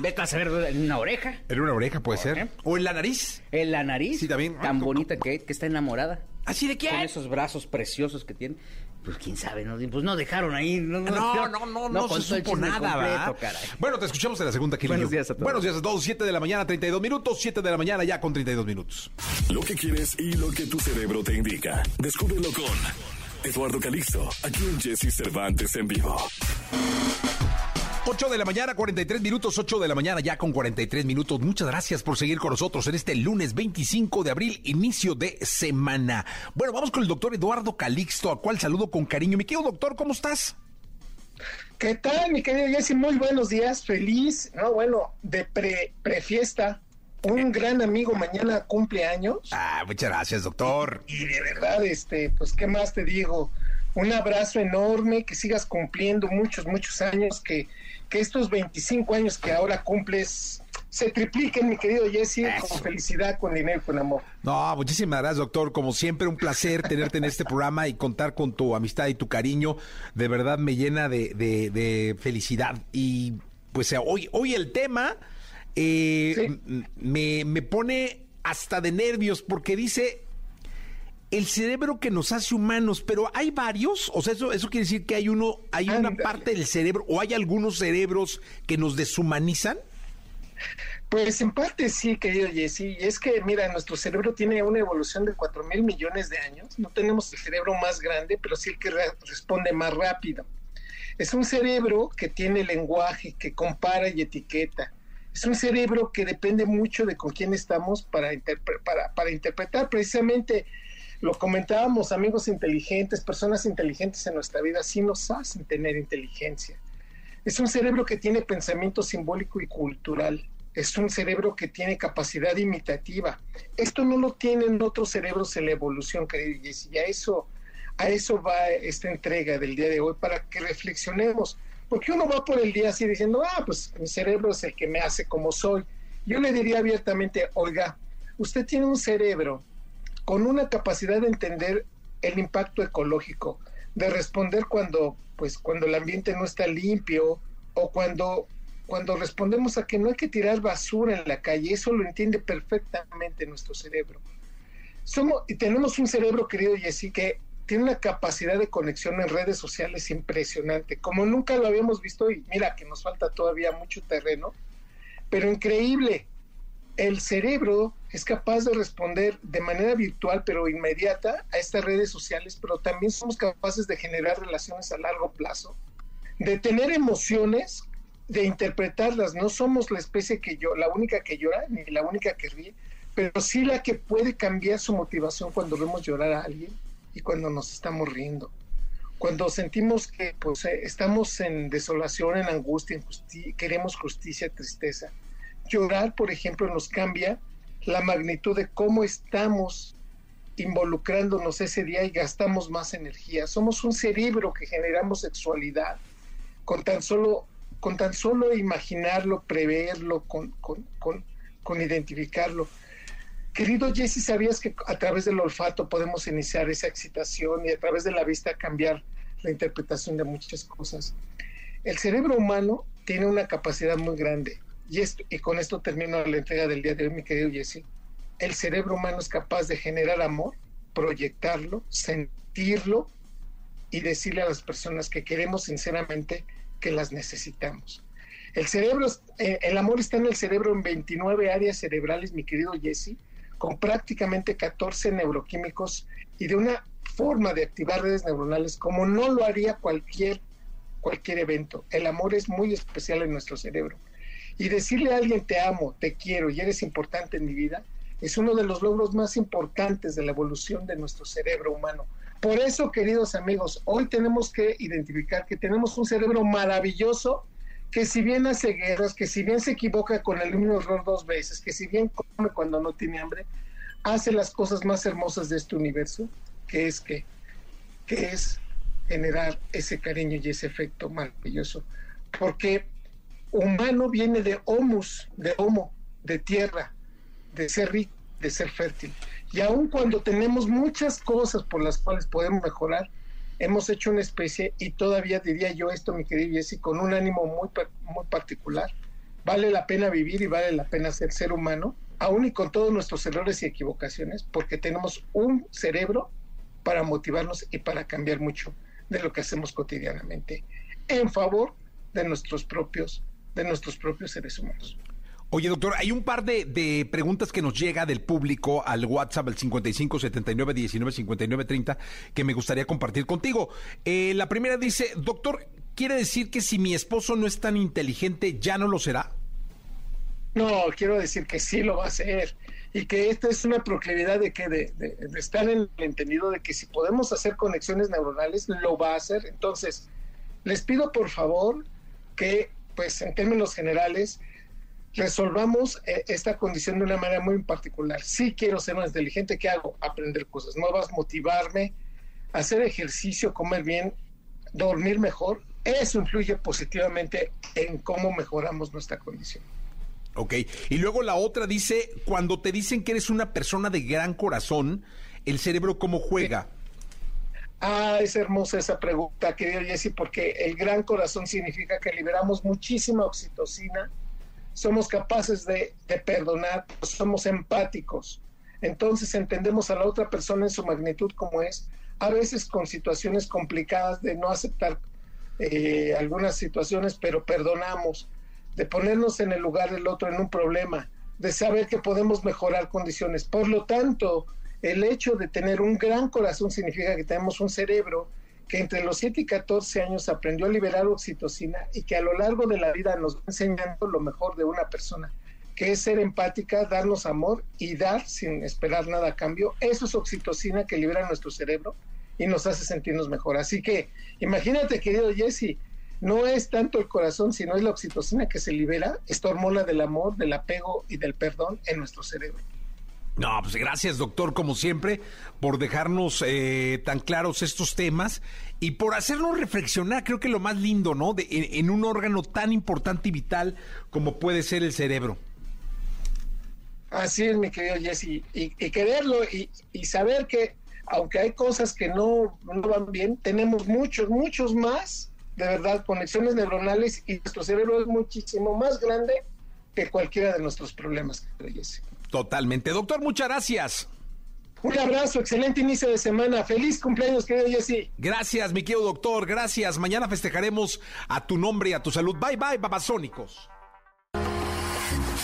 Vete a saber en una oreja, En una oreja puede ser. O en la nariz. en la nariz. Sí, también. Tan bonita que, que está enamorada. ¿Así de Con quién? esos brazos preciosos que tiene. Pues quién sabe, ¿no? Pues no dejaron ahí. No, No, <laughs> no, no, no, se supo nada, completo, ¿verdad? caray. Bueno, te escuchamos en la segunda, Gilillo. Buenos días a todos. Buenos días a todos. 7 de la mañana, 32 minutos. 7 de la mañana ya con 32 minutos. Lo que quieres y lo que tu cerebro te indica. Descúbrelo con Eduardo Calixto, aquí en Jesse Cervantes en vivo. 8 de la mañana, 43 minutos, 8 de la mañana ya con 43 minutos. Muchas gracias por seguir con nosotros en este lunes 25 de abril, inicio de semana. Bueno, vamos con el doctor Eduardo Calixto, a cual saludo con cariño. Mi querido doctor, ¿cómo estás? ¿Qué tal, mi querido Jesse? Muy buenos días, feliz, no, bueno, de pre, prefiesta. Un gran amigo mañana cumple años Ah, muchas gracias, doctor. y de verdad, este, pues, ¿qué más te digo? Un abrazo enorme, que sigas cumpliendo muchos, muchos años, que, que estos 25 años que ahora cumples se tripliquen, mi querido Jesse, con felicidad, con dinero, con amor. No, muchísimas gracias, doctor. Como siempre, un placer tenerte en este programa y contar con tu amistad y tu cariño. De verdad me llena de, de- de felicidad. Y pues hoy, hoy el tema eh, Sí. me, me pone hasta de nervios porque dice el cerebro que nos hace humanos, pero hay varios, o sea, eso, eso quiere decir que hay uno, hay una Ándale. parte del cerebro, o hay algunos cerebros que nos deshumanizan. Pues en parte sí, querido Jesse, y es que, mira, nuestro cerebro tiene una evolución de 4 mil millones de años. No tenemos el cerebro más grande, pero sí el que re- responde más rápido. Es un cerebro que tiene lenguaje, que compara y etiqueta. Es un cerebro que depende mucho de con quién estamos para, interpre- para, para interpretar. Precisamente lo comentábamos, amigos inteligentes, personas inteligentes en nuestra vida, sí nos hacen tener inteligencia. Es un cerebro que tiene pensamiento simbólico y cultural. Es un cerebro que tiene capacidad imitativa. Esto no lo tienen otros cerebros en la evolución, querido Jesse. Y a eso, a eso va esta entrega del día de hoy, para que reflexionemos. Porque uno va por el día así diciendo, ah, pues mi cerebro es el que me hace como soy. Yo le diría abiertamente, oiga, usted tiene un cerebro con una capacidad de entender el impacto ecológico, de responder cuando, pues, cuando el ambiente no está limpio o cuando, cuando respondemos a que no hay que tirar basura en la calle. Eso lo entiende perfectamente nuestro cerebro. Somos, y tenemos un cerebro, querido Jessy, que tiene una capacidad de conexión en redes sociales impresionante, como nunca lo habíamos visto y mira que nos falta todavía mucho terreno, pero increíble. El cerebro es capaz de responder de manera virtual pero inmediata a estas redes sociales, pero también somos capaces de generar relaciones a largo plazo, de tener emociones, de interpretarlas. No somos la especie que yo, la única que llora ni la única que ríe, pero sí la que puede cambiar su motivación cuando vemos llorar a alguien y cuando nos estamos riendo. Cuando sentimos que pues, eh, estamos en desolación, en angustia, queremos justicia, tristeza. Llorar, por ejemplo, nos cambia la magnitud de cómo estamos involucrándonos ese día y gastamos más energía. Somos un cerebro que generamos sexualidad con tan solo, con tan solo imaginarlo, preverlo, con, con, con, con identificarlo. Querido Jesse, ¿sabías que a través del olfato podemos iniciar esa excitación y a través de la vista cambiar la interpretación de muchas cosas? El cerebro humano tiene una capacidad muy grande y, esto, y con esto termino la entrega del día de hoy, mi querido Jesse. El cerebro humano es capaz de generar amor, proyectarlo, sentirlo y decirle a las personas que queremos sinceramente que las necesitamos. El cerebro, eh, el amor está en el cerebro en 29 áreas cerebrales, mi querido Jesse, con prácticamente 14 neuroquímicos y de una forma de activar redes neuronales como no lo haría cualquier, cualquier evento. El amor es muy especial en nuestro cerebro. Y decirle a alguien te amo, te quiero y eres importante en mi vida es uno de los logros más importantes de la evolución de nuestro cerebro humano. Por eso, queridos amigos, hoy tenemos que identificar que tenemos un cerebro maravilloso que si bien hace guerras, que si bien se equivoca con el mismo error dos veces, que si bien come cuando no tiene hambre, hace las cosas más hermosas de este universo, que es que, que es generar ese cariño y ese efecto maravilloso. Porque humano viene de homus, de homo, de tierra, de ser rico, de ser fértil. Y aun cuando tenemos muchas cosas por las cuales podemos mejorar, hemos hecho una especie y todavía diría yo esto, mi querido Jesse, con un ánimo muy, muy particular. Vale la pena vivir y vale la pena ser ser humano, aún y con todos nuestros errores y equivocaciones, porque tenemos un cerebro para motivarnos y para cambiar mucho de lo que hacemos cotidianamente en favor de nuestros propios, de nuestros propios seres humanos. Oye, doctor, hay un par de, preguntas que nos llega del público al WhatsApp, al 55 79 19 59 30, que me gustaría compartir contigo. Eh, la primera dice, doctor, ¿quiere decir que si mi esposo no es tan inteligente, ya no lo será? No, quiero decir que sí lo va a hacer y que esta es una proclividad de que de, de, estar en el entendido de que si podemos hacer conexiones neuronales, lo va a hacer. Entonces, les pido por favor que, pues en términos generales, resolvamos eh, esta condición de una manera muy particular. Si quiero ser más inteligente, ¿qué hago? Aprender cosas nuevas, motivarme, hacer ejercicio, comer bien, dormir mejor. Eso influye positivamente en cómo mejoramos nuestra condición. Ok, y luego la otra dice, cuando te dicen que eres una persona de gran corazón, ¿el cerebro cómo juega? Ah, es hermosa esa pregunta, querido Jesse, porque el gran corazón significa que liberamos muchísima oxitocina, somos capaces de, perdonar, somos empáticos. Entonces entendemos a la otra persona en su magnitud como es, a veces con situaciones complicadas de no aceptar eh, algunas situaciones, pero perdonamos, de ponernos en el lugar del otro en un problema, de saber que podemos mejorar condiciones. Por lo tanto, el hecho de tener un gran corazón significa que tenemos un cerebro que entre los 7 y 14 años aprendió a liberar oxitocina y que a lo largo de la vida nos va enseñando lo mejor de una persona, que es ser empática, darnos amor y dar sin esperar nada a cambio. Eso es oxitocina que libera nuestro cerebro y nos hace sentirnos mejor. Así que imagínate, querido Jesse, no es tanto el corazón, sino es la oxitocina que se libera, esta hormona del amor, del apego y del perdón en nuestro cerebro. No, pues gracias, doctor, como siempre, por dejarnos eh, tan claros estos temas y por hacernos reflexionar, creo que lo más lindo, ¿no? De, en, un órgano tan importante y vital como puede ser el cerebro. Así es, mi querido Jesse, y, quererlo y, saber que aunque hay cosas que no, no van bien, tenemos muchos, muchos más, de verdad, conexiones neuronales y nuestro cerebro es muchísimo más grande que cualquiera de nuestros problemas, Jesse. Totalmente. Doctor, muchas gracias. Un abrazo, excelente inicio de semana. Feliz cumpleaños, querido Jesse. Gracias, mi querido doctor. Gracias. Mañana festejaremos a tu nombre y a tu salud. Bye, bye, babasónicos.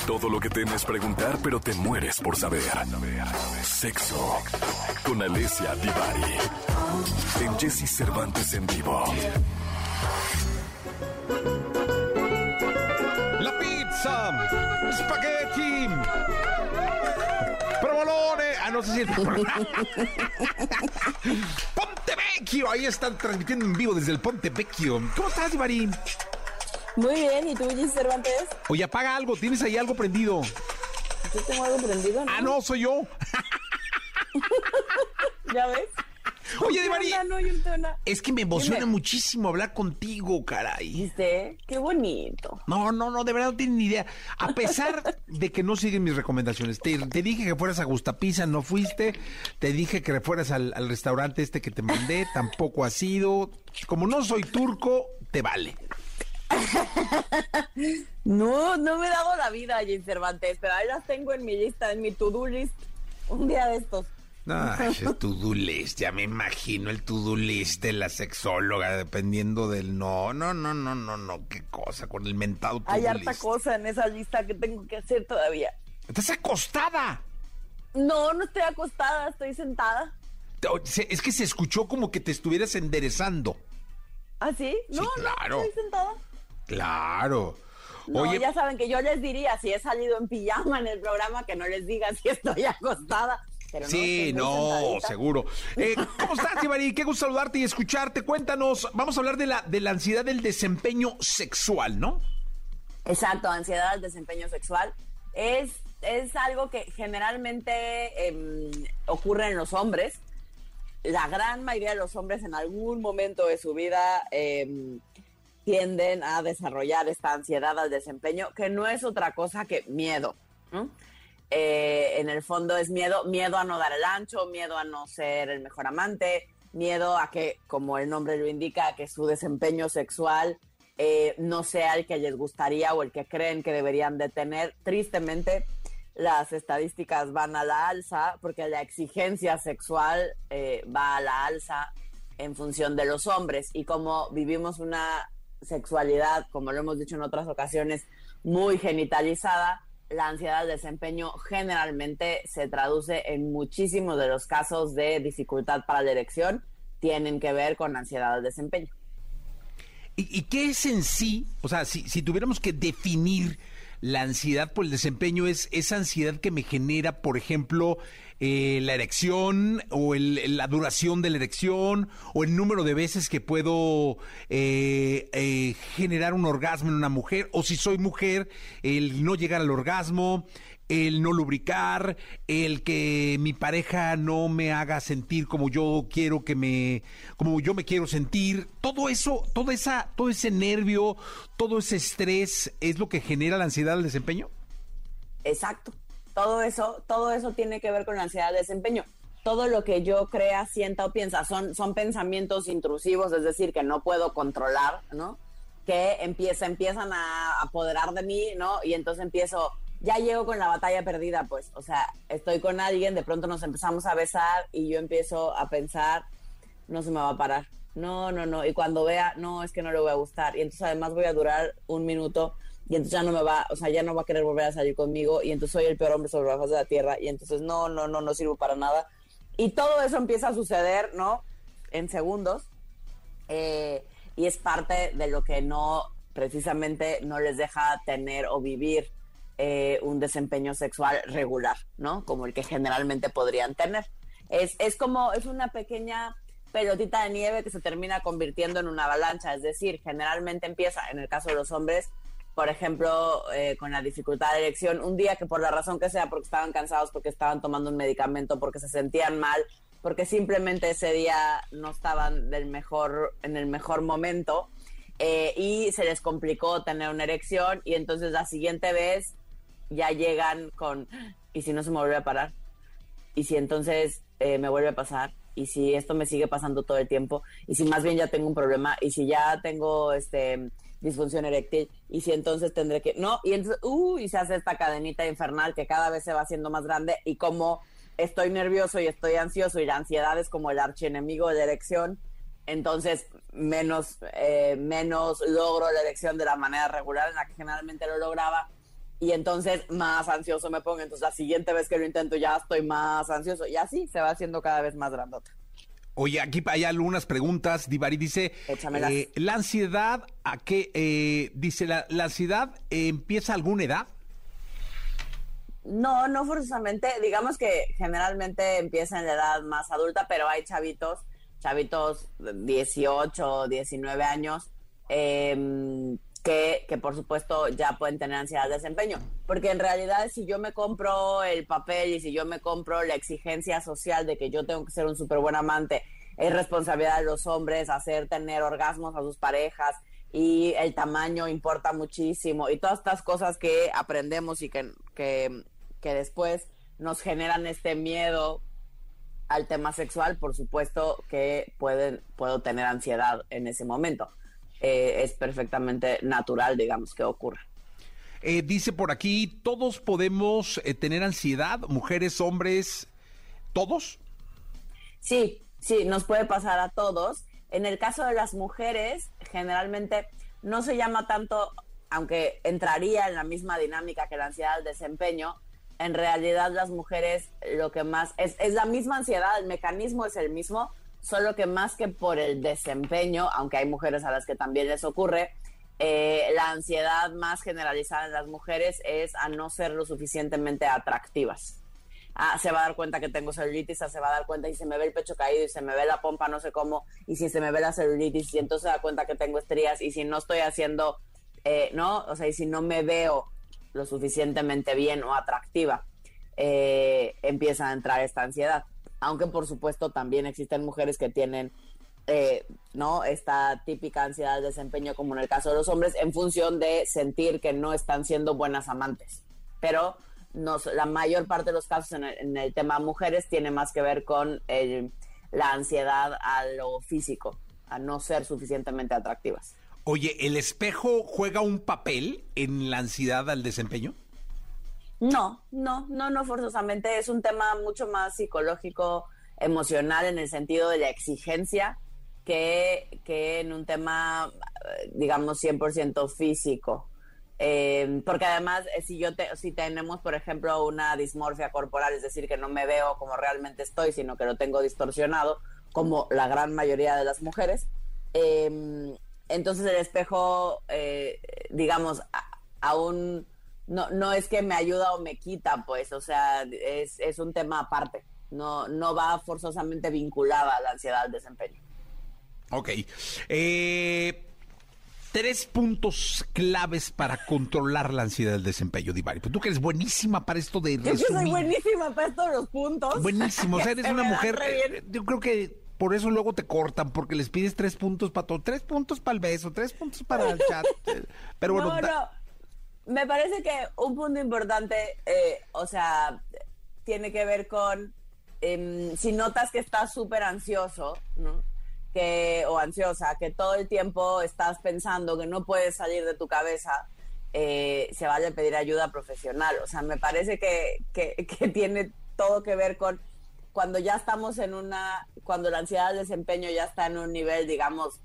Todo lo que temes preguntar, pero te mueres por saber. Sexo con Alessia Divari. En Jesse Cervantes en vivo. La pizza. Spaghetti Ah, no sé si. <laughs> Ponte Vecchio. Ahí están transmitiendo en vivo desde el Ponte Vecchio. ¿Cómo estás, Ibarín? Muy bien. ¿Y tú, Gis Cervantes? Oye, apaga algo. ¿Tienes ahí algo prendido? Yo tengo algo prendido, ¿no? Ah, no, soy yo. <laughs> ¿Ya ves? Oye, Di es que me emociona muchísimo hablar contigo, caray. ¿Viste? Qué bonito. No, no, no, de verdad no tienes ni idea. A <laughs> pesar de que no siguen mis recomendaciones, te, dije que fueras a Gustapisa, no fuiste. Te dije que fueras al, restaurante este que te mandé, <laughs> tampoco has ido. Como no soy turco, te vale. <laughs> no, no me he dado la vida, Jim Cervantes, pero ahí las tengo en mi lista, en mi to-do list. Un día de estos. Ay, <laughs> el to-do list, ya me imagino el to-do list de la sexóloga, dependiendo del no, no, no, no, no, no, qué cosa, con el mentado to Hay harta cosa en esa lista que tengo que hacer todavía. ¿Estás acostada? No, no estoy acostada, estoy sentada. Es que se escuchó como que te estuvieras enderezando. ¿Ah, sí? No, claro. no, estoy sentada. Claro. No, ya saben que yo les diría, si he salido en pijama en el programa, que no les diga si estoy <laughs> acostada sí, no, seguro. Eh, ¿Cómo estás, Ibarí? Qué gusto saludarte y escucharte. Cuéntanos, vamos a hablar de la, de la ansiedad del desempeño sexual, ¿no? Exacto, ansiedad del desempeño sexual. Es, es algo que generalmente em, ocurre en los hombres. La gran mayoría de los hombres en algún momento de su vida em, tienden a desarrollar esta ansiedad al desempeño, que no es otra cosa que miedo. ¿no? Eh, en el fondo es miedo, miedo a no dar el ancho, miedo a no ser el mejor amante, miedo a que, como el nombre lo indica, que su desempeño sexual eh, no sea el que les gustaría o el que creen que deberían de tener. Tristemente, las estadísticas van a la alza porque la exigencia sexual eh, va a la alza en función de los hombres y como vivimos una sexualidad, como lo hemos dicho en otras ocasiones, muy genitalizada, la ansiedad del desempeño generalmente se traduce en muchísimos de los casos de dificultad para la erección, tienen que ver con ansiedad del desempeño. ¿Y, qué es en sí? O sea, si, si tuviéramos que definir la ansiedad por el desempeño es esa ansiedad que me genera, por ejemplo, eh, la erección o la duración de la erección o el número de veces que puedo eh, eh, generar un orgasmo en una mujer o si soy mujer, el no llegar al orgasmo, el no lubricar, el que mi pareja no me haga sentir como yo quiero que me, como yo me quiero sentir, todo eso, toda esa, todo ese nervio, todo ese estrés es lo que genera la ansiedad del desempeño. Exacto. Todo eso, todo eso tiene que ver con la ansiedad del desempeño. Todo lo que yo crea, sienta o piensa son, son pensamientos intrusivos, es decir, que no puedo controlar, ¿no? Que empieza, empiezan a apoderar de mí, ¿no? Y entonces empiezo, ya llego con la batalla perdida, pues, o sea, estoy con alguien, de pronto nos empezamos a besar y yo empiezo a pensar, no se me va a parar, no, no, no, y cuando vea, no, es que no le voy a gustar, y entonces además voy a durar un minuto y entonces ya no me va, o sea, ya no va a querer volver a salir conmigo y entonces soy el peor hombre sobre la faz de la tierra y entonces no, no, no, no sirvo para nada. Y todo eso empieza a suceder, ¿no? En segundos. Eh, y es parte de lo que no, precisamente, no les deja tener o vivir eh, un desempeño sexual regular, ¿no? Como el que generalmente podrían tener. Es, es como, es una pequeña pelotita de nieve que se termina convirtiendo en una avalancha, es decir, generalmente empieza, en el caso de los hombres, por ejemplo, eh, con la dificultad de elección, un día que por la razón que sea, porque estaban cansados, porque estaban tomando un medicamento, porque se sentían mal, porque simplemente ese día no estaban del mejor, en el mejor momento, eh, y se les complicó tener una erección, y entonces la siguiente vez ya llegan con, ¿y si no se me vuelve a parar? ¿Y si entonces eh, me vuelve a pasar? ¿Y si esto me sigue pasando todo el tiempo? ¿Y si más bien ya tengo un problema? ¿Y si ya tengo este disfunción eréctil? ¿Y si entonces tendré que...? No, y entonces, uh, y se hace esta cadenita infernal que cada vez se va haciendo más grande y como estoy nervioso y estoy ansioso y la ansiedad es como el archienemigo de la erección, entonces menos, eh, menos logro la erección de la manera regular en la que generalmente lo lograba y entonces más ansioso me pongo. Entonces la siguiente vez que lo intento ya estoy más ansioso y así se va haciendo cada vez más grandota. Oye, aquí hay algunas preguntas. Divari dice, eh, ¿la ansiedad a qué? Eh, dice, ¿la, ansiedad empieza a alguna edad? No, no forzosamente. Digamos que generalmente empieza en la edad más adulta, pero hay chavitos, chavitos de 18, 19 años, eh, que, por supuesto ya pueden tener ansiedad de desempeño. Porque en realidad si yo me compro el papel y si yo me compro la exigencia social de que yo tengo que ser un súper buen amante, es responsabilidad de los hombres hacer tener orgasmos a sus parejas y el tamaño importa muchísimo y todas estas cosas que aprendemos y que, que, que después nos generan este miedo al tema sexual, por supuesto que pueden, puedo tener ansiedad en ese momento. Eh, es perfectamente natural, digamos, que ocurra. Eh, dice por aquí, ¿todos podemos eh, tener ansiedad? ¿Mujeres, hombres, todos? Sí, sí, nos puede pasar a todos. En el caso de las mujeres, generalmente no se llama tanto, aunque entraría en la misma dinámica que la ansiedad del desempeño, en realidad las mujeres lo que más es, es la misma ansiedad, el mecanismo es el mismo, solo que más que por el desempeño, aunque hay mujeres a las que también les ocurre, eh, la ansiedad más generalizada en las mujeres es a no ser lo suficientemente atractivas. Ah, se va a dar cuenta que tengo celulitis, se va a dar cuenta y se me ve el pecho caído y se me ve la pompa no sé cómo, y si se me ve la celulitis y entonces se da cuenta que tengo estrías y si no estoy haciendo, eh, ¿no? O sea, y si no me veo lo suficientemente bien o atractiva, eh, empieza a entrar esta ansiedad aunque por supuesto también existen mujeres que tienen eh, no esta típica ansiedad de desempeño como en el caso de los hombres en función de sentir que no están siendo buenas amantes. Pero la mayor parte de los casos en el, tema mujeres tiene más que ver con la ansiedad a lo físico a no ser suficientemente atractivas. Oye, ¿el espejo juega un papel en la ansiedad al desempeño? No, no, no, no forzosamente. Es un tema mucho más psicológico, emocional, en el sentido de la exigencia, que, que en un tema, digamos, 100% físico. Eh, porque además, eh, si, yo te, si tenemos, por ejemplo, una dismorfia corporal, es decir, que no me veo como realmente estoy, sino que lo tengo distorsionado, como la gran mayoría de las mujeres, em, entonces el espejo, eh, digamos, aún no, no es que me ayuda o me quita, pues, o sea, es, es un tema aparte. No, no va forzosamente vinculada a la ansiedad del desempeño. Ok. Eh, tres puntos claves para controlar la ansiedad del desempeño, Divari. Pues tú que eres buenísima para esto de resumir. Yo soy buenísima para estos los puntos. Buenísimo. O sea, eres <laughs> una mujer... Eh, yo creo que por eso luego te cortan, porque les pides tres puntos para todo. Tres puntos para el beso, tres puntos para el chat. Pero <laughs> bueno... No, me parece que un punto importante, eh, o sea, tiene que ver con em, si notas que estás súper ansioso, ¿no? Que, o ansiosa, que todo el tiempo estás pensando que no puedes salir de tu cabeza, eh, se vale pedir ayuda profesional. O sea, me parece que, que, que, tiene todo que ver con cuando ya estamos en una, cuando la ansiedad del desempeño ya está en un nivel, digamos,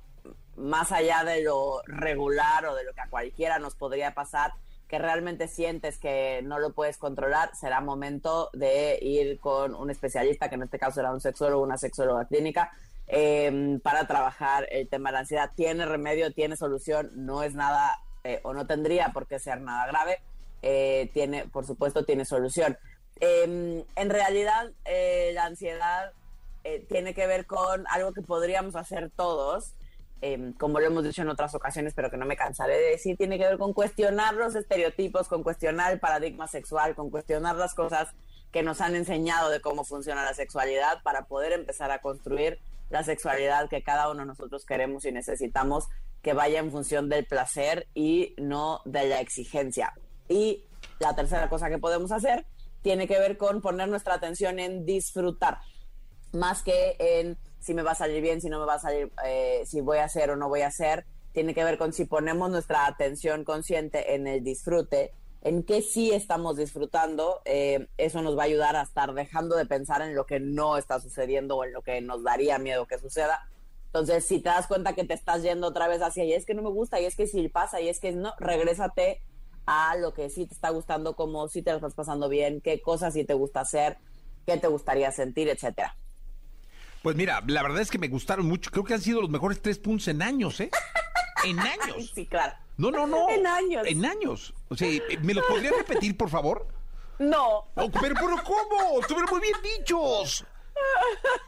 más allá de lo regular o de lo que a cualquiera nos podría pasar, que realmente sientes que no lo puedes controlar, será momento de ir con un especialista, que en este caso será un sexólogo una sexóloga clínica, em, para trabajar el tema de la ansiedad. Tiene remedio, tiene solución, no es nada eh, o no tendría por qué ser nada grave. Eh, tiene, por supuesto, tiene solución. Em, en realidad, eh, la ansiedad tiene que ver con algo que podríamos hacer todos, em, como lo hemos dicho en otras ocasiones, pero que no me cansaré de decir, tiene que ver con cuestionar los estereotipos, con cuestionar el paradigma sexual, con cuestionar las cosas que nos han enseñado de cómo funciona la sexualidad para poder empezar a construir la sexualidad que cada uno de nosotros queremos y necesitamos que vaya en función del placer y no de la exigencia. Y la tercera cosa que podemos hacer tiene que ver con poner nuestra atención en disfrutar, más que en si me va a salir bien, si no me va a salir, eh, si voy a hacer o no voy a hacer. Tiene que ver con si ponemos nuestra atención consciente en el disfrute, en qué sí estamos disfrutando, eh, eso nos va a ayudar a estar dejando de pensar en lo que no está sucediendo o en lo que nos daría miedo que suceda. Entonces, si te das cuenta que te estás yendo otra vez hacia, y es que no me gusta, y es que si pasa, y es que no, regrésate a lo que sí te está gustando, como si te lo estás pasando bien, qué cosas sí te gusta hacer, qué te gustaría sentir, etcétera. Pues mira, la verdad es que me gustaron mucho. Creo que han sido los mejores tres puntos en años, ¿eh? En <laughs> años. Sí, claro. No, no, no. En años. En años. O sea, ¿me los podrías repetir, por favor? No. Oh, pero, pero, ¿cómo? Estuvieron muy bien dichos.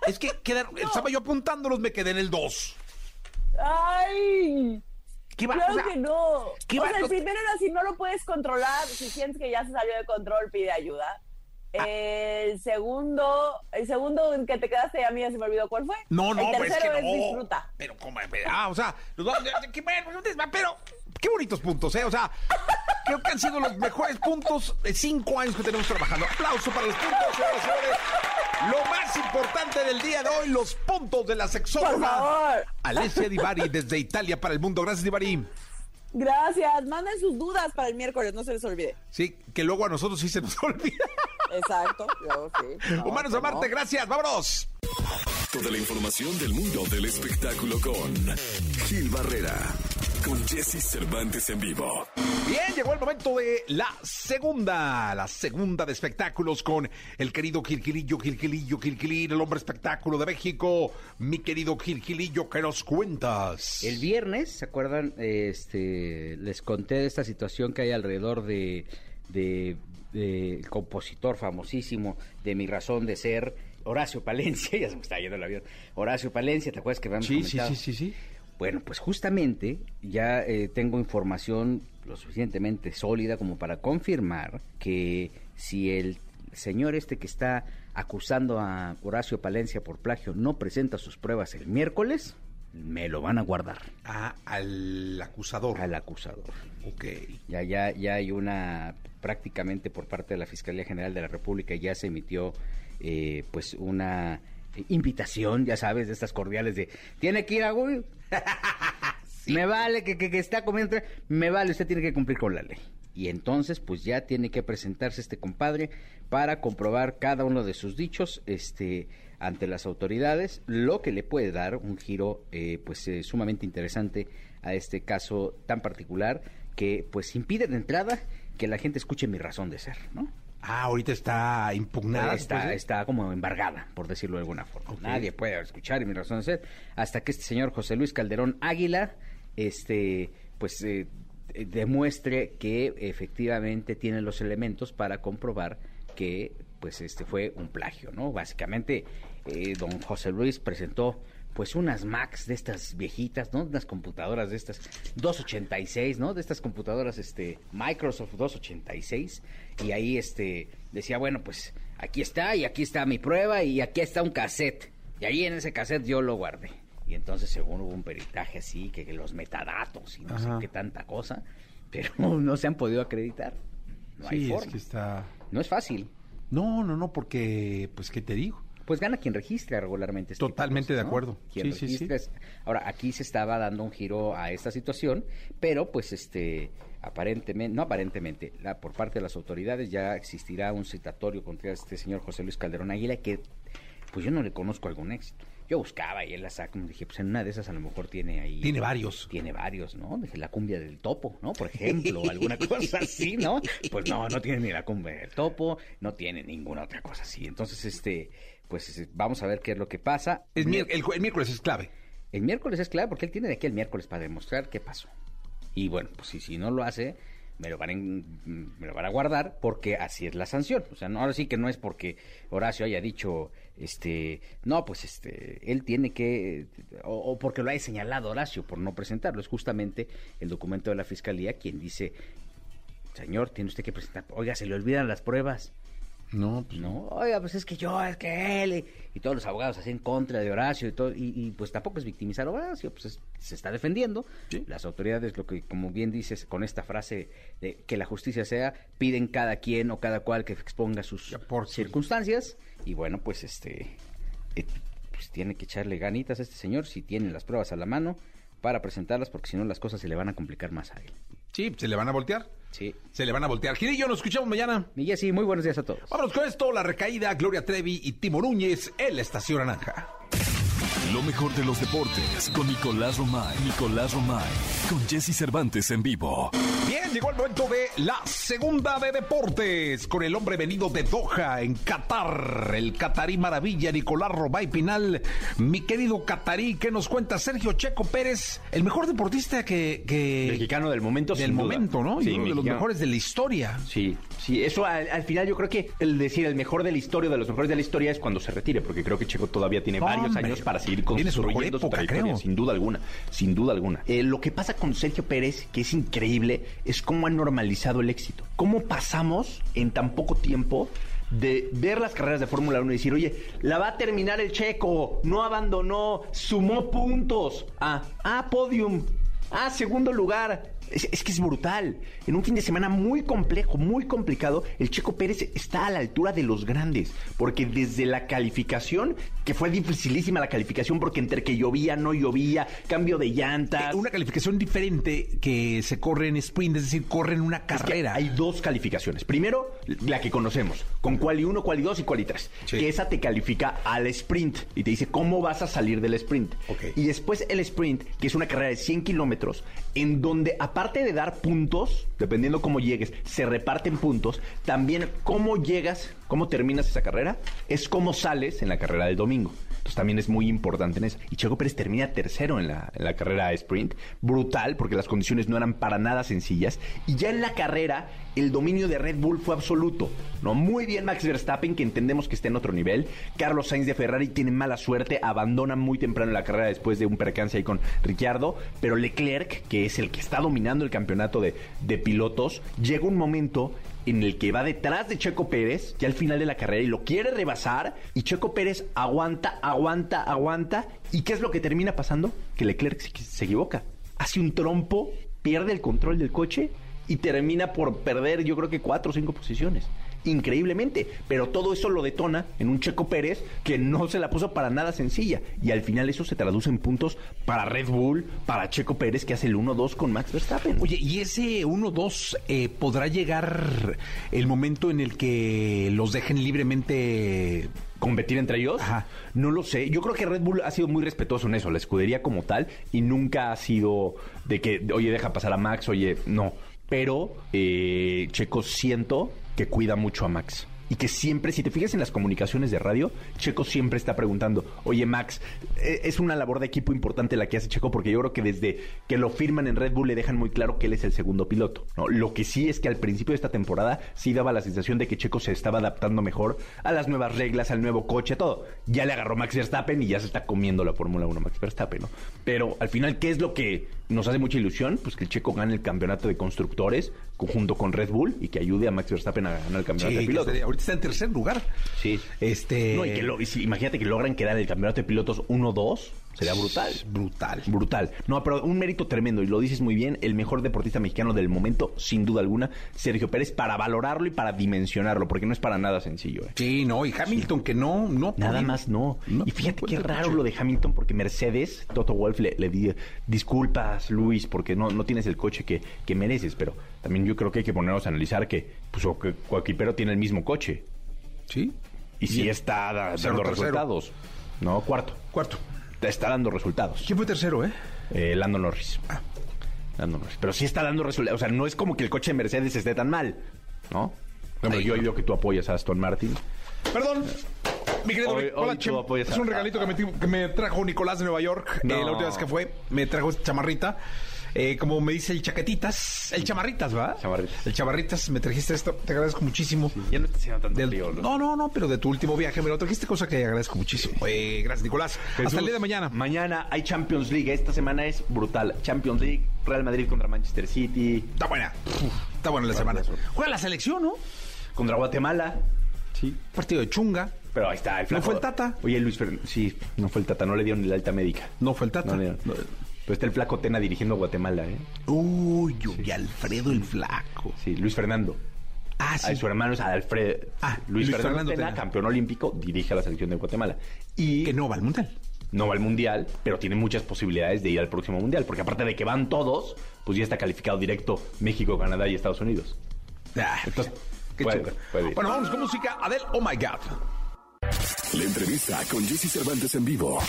Es que quedaron, estaba yo apuntándolos, me quedé en el 2. ¡Ay! ¿Qué va? Claro o sea, que no. ¿qué o sea, el primero era si no lo puedes controlar, si sientes que ya se salió de control, pide ayuda. Ah. El segundo, el segundo en que te quedaste, a mí ya se me olvidó cuál fue. No, no, el pues es tercero que no. disfruta. Pero, ¿cómo? Ah, o sea, los dos, qué bueno, pero, qué bonitos puntos, ¿eh? O sea, <laughs> creo que han sido los mejores puntos de cinco años que tenemos trabajando. Aplauso para los puntos, señoras y señores. Lo más importante del día de hoy, los puntos de la sexóloga. Alessia <laughs> Divari, desde Italia para el mundo. Gracias, Divari. Gracias. Manden sus dudas para el miércoles, no se les olvide. Sí, que luego a nosotros sí se nos <laughs> olvida. Exacto. <laughs> Yo sí. No, Humanos pues a Marte, no. gracias, vámonos. Toda la información del mundo del espectáculo con Gil Barrera, con Jesse Cervantes en vivo. Bien, llegó el momento de la segunda, la segunda de espectáculos con el querido Gilgilillo, Gilgilillo, Gilgilín, el hombre espectáculo de México. Mi querido Gilgilillo, ¿qué nos cuentas? El viernes, ¿se acuerdan? Este, les conté de esta situación que hay alrededor de, de, el compositor famosísimo de Mi Razón de Ser, Horacio Palencia, <laughs> ya se me está yendo el avión. Horacio Palencia, ¿te acuerdas que habíamos Sí, sí, comentado? sí, sí, sí. Bueno, pues justamente ya eh, tengo información lo suficientemente sólida como para confirmar que si el señor este que está acusando a Horacio Palencia por plagio no presenta sus pruebas el miércoles, me lo van a guardar Ah, al acusador. al acusador. Ok. Ya, ya, ya hay una prácticamente por parte de la Fiscalía General de la República ya se emitió eh, pues una invitación, ya sabes, de estas cordiales de tiene que ir a Google. <laughs> Me vale que, que, que está comiendo, me vale, usted tiene que cumplir con la ley. Y entonces, pues ya tiene que presentarse este compadre para comprobar cada uno de sus dichos, este, ante las autoridades, lo que le puede dar un giro, eh, pues, eh, sumamente interesante a este caso tan particular que, pues, impide de entrada que la gente escuche mi razón de ser, ¿no? Ah, ahorita está impugnada. está, está como embargada, por decirlo de alguna forma. Nadie puede escuchar mi razón de ser hasta que este señor José Luis Calderón Águila, este, pues eh, eh, demuestre que efectivamente tiene los elementos para comprobar que, pues, este fue un plagio, ¿no? Básicamente, eh, don José Luis presentó pues unas Macs de estas viejitas, ¿no? Unas computadoras de estas 286, ¿no? De estas computadoras este Microsoft 286 y ahí este decía, bueno, pues aquí está y aquí está mi prueba y aquí está un cassette. Y ahí en ese cassette yo lo guardé. Y entonces según hubo un peritaje así, que, que los metadatos y no Ajá. sé qué tanta cosa, <laughs> pero no se han podido acreditar. No hay sí, forma. es que está... No es fácil. No, no, no, porque, pues, ¿qué te digo? Pues gana quien registra regularmente. este Totalmente de cosas, ¿no? acuerdo. Quien Sí, sí, sí. registra es- Ahora, aquí se estaba dando un giro a esta situación, pero pues este aparentemente, no aparentemente, la, por parte de las autoridades ya existirá un citatorio contra este señor José Luis Calderón Águila que pues yo no le conozco algún éxito. Yo buscaba y él la saca, dije, pues en una de esas a lo mejor tiene ahí... Tiene varios. Tiene varios, ¿no? Dije, la cumbia del topo, ¿no? Por ejemplo, alguna cosa así, ¿no? Pues no, no tiene ni la cumbia del topo, no tiene ninguna otra cosa así. Entonces, este, pues eh, vamos a ver qué es lo que pasa. Es el, el miércoles es clave. El miércoles es clave porque él tiene de aquí el miércoles para demostrar qué pasó. Y bueno, pues si, si no lo hace, me lo van, en- me lo van a guardar porque así es la sanción. O sea, no, ahora sí que no es porque Horacio haya dicho, este, no, pues este, él tiene que, o, o porque lo haya señalado Horacio por no presentarlo. Es justamente el documento de la fiscalía quien dice, señor, tiene usted que presentar, oiga, se le olvidan las pruebas. No, pues No, oiga, pues es que yo, es que él, y, y todos los abogados así en contra de Horacio y todo, y, y, pues tampoco es victimizar a Horacio, pues es- se está defendiendo. Sí. Las autoridades, lo que como bien dices, con esta frase de que la justicia sea, piden cada quien o cada cual que exponga sus por circunstancias, y bueno, pues este, eh, pues tiene que echarle ganitas a este señor si tiene las pruebas a la mano para presentarlas, porque si no las cosas se le van a complicar más a él. sí, se le van a voltear. Sí. Se le van a voltear. Gilillo, nos escuchamos mañana. Y Jessy, muy buenos días a todos. Vámonos con esto, la recaída, Gloria Trevi y Timo Núñez en la Estación Naranja. Lo mejor de los deportes con Nicolás Romay. Nicolás Romay. Con Jesse Cervantes en vivo. Bien, llegó el momento de la segunda de deportes con el hombre venido de Doha, en Qatar, el catarí maravilla Nicolás Robay Pinal. Mi querido catarí, ¿qué nos cuenta Sergio Checo Pérez? El mejor deportista que... que Mexicano del momento, del sin duda. momento, ¿no? Y uno de los mejores de la historia. Sí, sí, eso al, al final yo creo que el decir el mejor de la historia, de los mejores de la historia es cuando se retire, porque creo que Checo todavía tiene varios años para seguir construyendo su trayectoria, creo. sin duda alguna, sin duda alguna. Eh, lo que pasa con Sergio Pérez, que es increíble, es cómo ha normalizado el éxito. Cómo pasamos en tan poco tiempo de ver las carreras de Fórmula 1 y decir, oye, la va a terminar el Checo, no abandonó, sumó puntos. Ah, ah, podium. Ah, segundo lugar. Es, es que es brutal. En un fin de semana muy complejo, muy complicado, el Checo Pérez está a la altura de los grandes. Porque desde la calificación, que fue dificilísima la calificación, porque entre que llovía, no llovía, cambio de llantas. Eh, Una calificación diferente que se corre en sprint, es decir, corre en una Es que carrera. hay dos calificaciones. Primero, la que conocemos, con quali 1, quali 2 y quali 3. Sí. Que esa te califica al sprint y te dice cómo vas a salir del sprint. Y después el sprint, que es una carrera de 100 kilómetros, en donde aparte de dar puntos, dependiendo cómo llegues, se reparten puntos, también cómo llegas, cómo terminas esa carrera, es cómo sales en la carrera del domingo. Entonces también es muy importante en eso. Y Checo Pérez termina tercero en la, carrera sprint. Brutal, porque las condiciones no eran para nada sencillas. Y ya en la carrera, el dominio de Red Bull fue absoluto. ¿no? Muy bien Max Verstappen, que entendemos que está en otro nivel. Carlos Sainz de Ferrari tiene mala suerte, abandona muy temprano la carrera después de un percance ahí con Ricciardo. Pero Leclerc, que es el que está dominando el campeonato de pilotos, llega un momento en el que va detrás de Checo Pérez, ya al final de la carrera, y lo quiere rebasar, y Checo Pérez aguanta, aguanta, aguanta, ¿y qué es lo que termina pasando? Que Leclerc se, se equivoca, hace un trompo, pierde el control del coche y termina por perder yo creo que cuatro o cinco posiciones. Increíblemente, pero todo eso lo detona en un Checo Pérez que no se la puso para nada sencilla. Y al final eso se traduce en puntos para Red Bull, para Checo Pérez que hace el 1-2 con Max Verstappen. Oye, ¿y ese 1-2 eh, podrá llegar el momento en el que los dejen libremente competir entre ellos? Ajá. No lo sé. Yo creo que Red Bull ha sido muy respetuoso en eso, la escudería como tal, y nunca ha sido de que, oye, deja pasar a Max, oye, no. Pero eh, Checo siento que cuida mucho a Max. Y que siempre, si te fijas en las comunicaciones de radio, Checo siempre está preguntando, oye Max, eh, es una labor de equipo importante la que hace Checo, porque yo creo que desde que lo firman en Red Bull le dejan muy claro que él es el segundo piloto. ¿no? Lo que sí es que al principio de esta temporada sí daba la sensación de que Checo se estaba adaptando mejor a las nuevas reglas, al nuevo coche, a todo. Ya le agarró Max Verstappen y ya se está comiendo la Fórmula 1 Max Verstappen, ¿no? Pero al final, ¿qué es lo que nos hace mucha ilusión? Pues que el Checo gane el campeonato de constructores junto con Red Bull y que ayude a Max Verstappen a ganar el campeonato Sí, de pilotos. ahorita está en tercer lugar. Sí. Este. No, y que lo- y si- imagínate que logran quedar el campeonato de pilotos 1-2. Sería brutal. Brutal. Brutal. No, pero un mérito tremendo, y lo dices muy bien, el mejor deportista mexicano del momento, sin duda alguna, Sergio Pérez, para valorarlo y para dimensionarlo, porque no es para nada sencillo. ¿eh? Sí, no, y Hamilton que no, no. Nada podía- más no. No, y fíjate no qué raro lo de Hamilton, porque Mercedes, Toto Wolf le, le di disculpas, Luis, porque no, no tienes el coche que, que mereces, pero también yo creo que hay que ponernos a analizar que pues, o que Coaquipero tiene el mismo coche Sí. y sí está dando resultados. No, cuarto. Cuarto. Está dando resultados. ¿Quién fue tercero, eh? Eh, Lando Norris. Ah. Lando Norris. Pero sí está dando resultados. O sea, no es como que el coche de Mercedes esté tan mal, ¿no? Por ejemplo, yo he oído que tú apoyas a Aston Martin. Perdón. Mi querido Hoy- hoy Chem. Es un regalito que me, ti- que me trajo Nicolás de Nueva York No. eh, la última vez que fue. Me trajo esta chamarrita. Eh, como me dice el Chaquetitas, el Chamarritas, ¿va? Chamarritas. El Chamarritas, me trajiste esto, te agradezco muchísimo. Ya no está haciendo tanto Del- frío, ¿no? no, no, no, pero de tu último viaje me lo trajiste, cosa que agradezco muchísimo. Eh, gracias, Nicolás. Hasta el día de mañana. Mañana hay Champions League. Esta semana es brutal. Champions League, Real Madrid contra Manchester City, Está buena. Uf, está buena la semana. Juega la selección, ¿no? contra Guatemala. Sí. Partido de chunga. Pero ahí está el ¿No flaco. fue el Tata? Oye, Luis Fernández. Sí, no fue el Tata. No le dieron ni la alta médica. No fue el Tata. No le dieron. Pero está el flaco Tena dirigiendo Guatemala, ¿eh? Uy, uy, Alfredo el Flaco. Sí, Luis Fernando. Ah, Ah, su hermano es Alfredo. Ah, Luis, Luis Fernando, Fernando Tena, Tena. campeón olímpico, dirige a la selección de Guatemala. Y Que no va al mundial. no va al mundial, pero tiene muchas posibilidades de ir al próximo mundial, porque aparte de que van todos, pues ya está calificado directo México, Canadá y Estados Unidos. Ah, Entonces, qué puede- chunga. puede ir. Bueno, vamos con música. Adele, oh my God. La entrevista con Jesse Cervantes en vivo.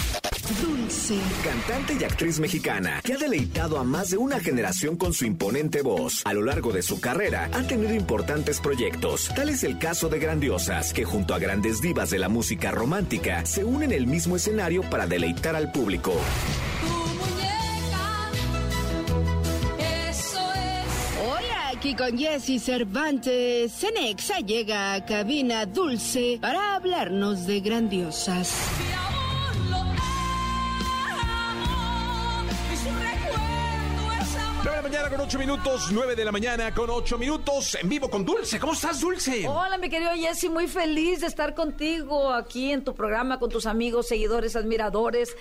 Dulce. Cantante y actriz mexicana que ha deleitado a más de una generación con su imponente voz. A lo largo de su carrera ha tenido importantes proyectos. Tal es el caso de Grandiosas, que junto a grandes divas de la música romántica se unen en el mismo escenario para deleitar al público. Aquí con Jesse Cervantes. Cenexa llega a cabina dulce para hablarnos de grandiosas. 9 de la mañana con 8 minutos, 9 de la mañana con 8 minutos, en vivo con Dulce. ¿Cómo estás, Dulce? Hola, mi querido Jesse, muy feliz de estar contigo aquí en tu programa con tus amigos, seguidores, admiradores.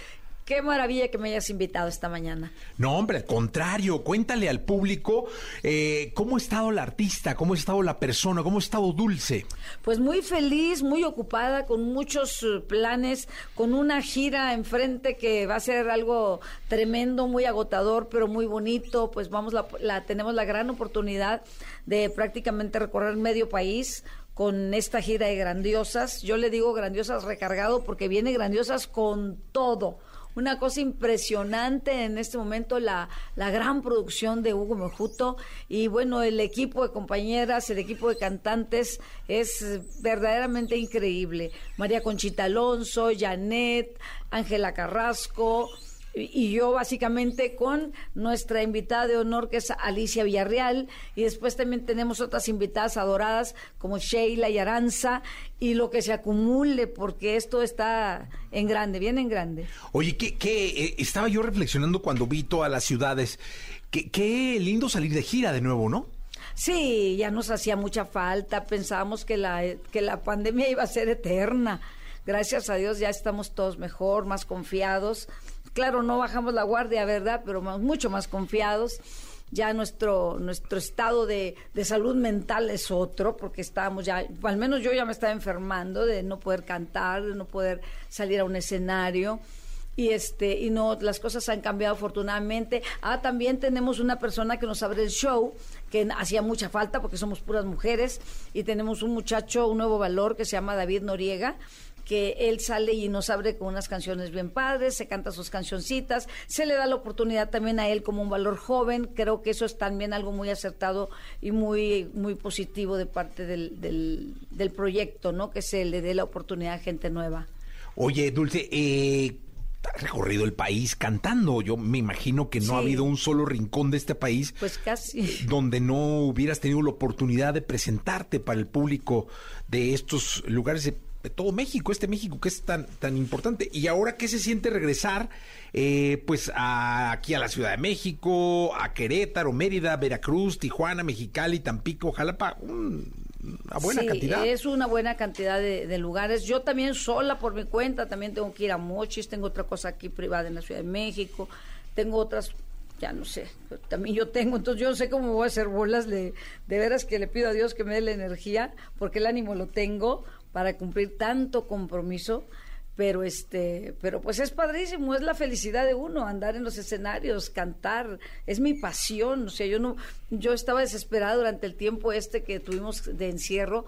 Qué maravilla que me hayas invitado esta mañana. No, hombre, al contrario, cuéntale al público eh, cómo ha estado la artista, cómo ha estado la persona, cómo ha estado Dulce. Pues muy feliz, muy ocupada, con muchos eh, planes, con una gira enfrente que va a ser algo tremendo, muy agotador, pero muy bonito. Pues vamos, la, la- tenemos la gran oportunidad de prácticamente recorrer medio país con esta gira de grandiosas. Yo le digo grandiosas recargado porque viene grandiosas con todo. Una cosa impresionante en este momento, la, la gran producción de Hugo Mejuto y bueno, el equipo de compañeras, el equipo de cantantes es verdaderamente increíble. María Conchita Alonso, Janet, Ángela Carrasco, y y yo básicamente con nuestra invitada de honor que es Alicia Villarreal y después también tenemos otras invitadas adoradas como Sheila y Aranza y lo que se acumule porque esto está en grande, bien en grande. Oye, ¿qué, qué, eh, estaba yo reflexionando cuando vi todas las ciudades. Qué, qué lindo salir de gira de nuevo, ¿no? Sí, ya nos hacía mucha falta, pensábamos que la, que la pandemia iba a ser eterna. Gracias a Dios ya estamos todos mejor, más confiados. Claro, no bajamos la guardia, ¿verdad? Pero más- mucho más confiados. Ya nuestro, nuestro estado de, de salud mental es otro, porque estábamos ya, al menos yo ya me estaba enfermando de no poder cantar, de no poder salir a un escenario y este y no las cosas han cambiado afortunadamente ah también tenemos una persona que nos abre el show que hacía mucha falta porque somos puras mujeres y tenemos un muchacho un nuevo valor que se llama David Noriega que él sale y nos abre con unas canciones bien padres, se canta sus cancioncitas, se le da la oportunidad también a él como un valor joven, creo que eso es también algo muy acertado y muy, muy positivo de parte del, del, del proyecto, ¿no? Que se le dé la oportunidad a gente nueva. Oye, Dulce, eh, has recorrido el país cantando. Yo me imagino que no ha habido un solo rincón de este país Pues casi. <laughs> donde no hubieras tenido la oportunidad de presentarte para el público de estos lugares de, todo México, este México que es tan, tan importante. Y ahora, ¿qué se siente regresar eh, pues a- aquí a la Ciudad de México, a Querétaro, Mérida, Veracruz, Tijuana, Mexicali, Tampico, Jalapa? Un- una buena Sí, cantidad. Es una buena cantidad de, de lugares. Yo también sola por mi cuenta, también tengo que ir a Mochis, tengo otra cosa aquí privada en la Ciudad de México, tengo otras, ya no sé, también yo tengo, entonces yo no sé cómo voy a hacer bolas, de, de veras que le pido a Dios que me dé la energía, porque el ánimo lo tengo para cumplir tanto compromiso pero este pero pues es padrísimo es la felicidad de uno andar en los escenarios cantar es mi pasión o sea yo no yo estaba desesperada durante el tiempo este que tuvimos de encierro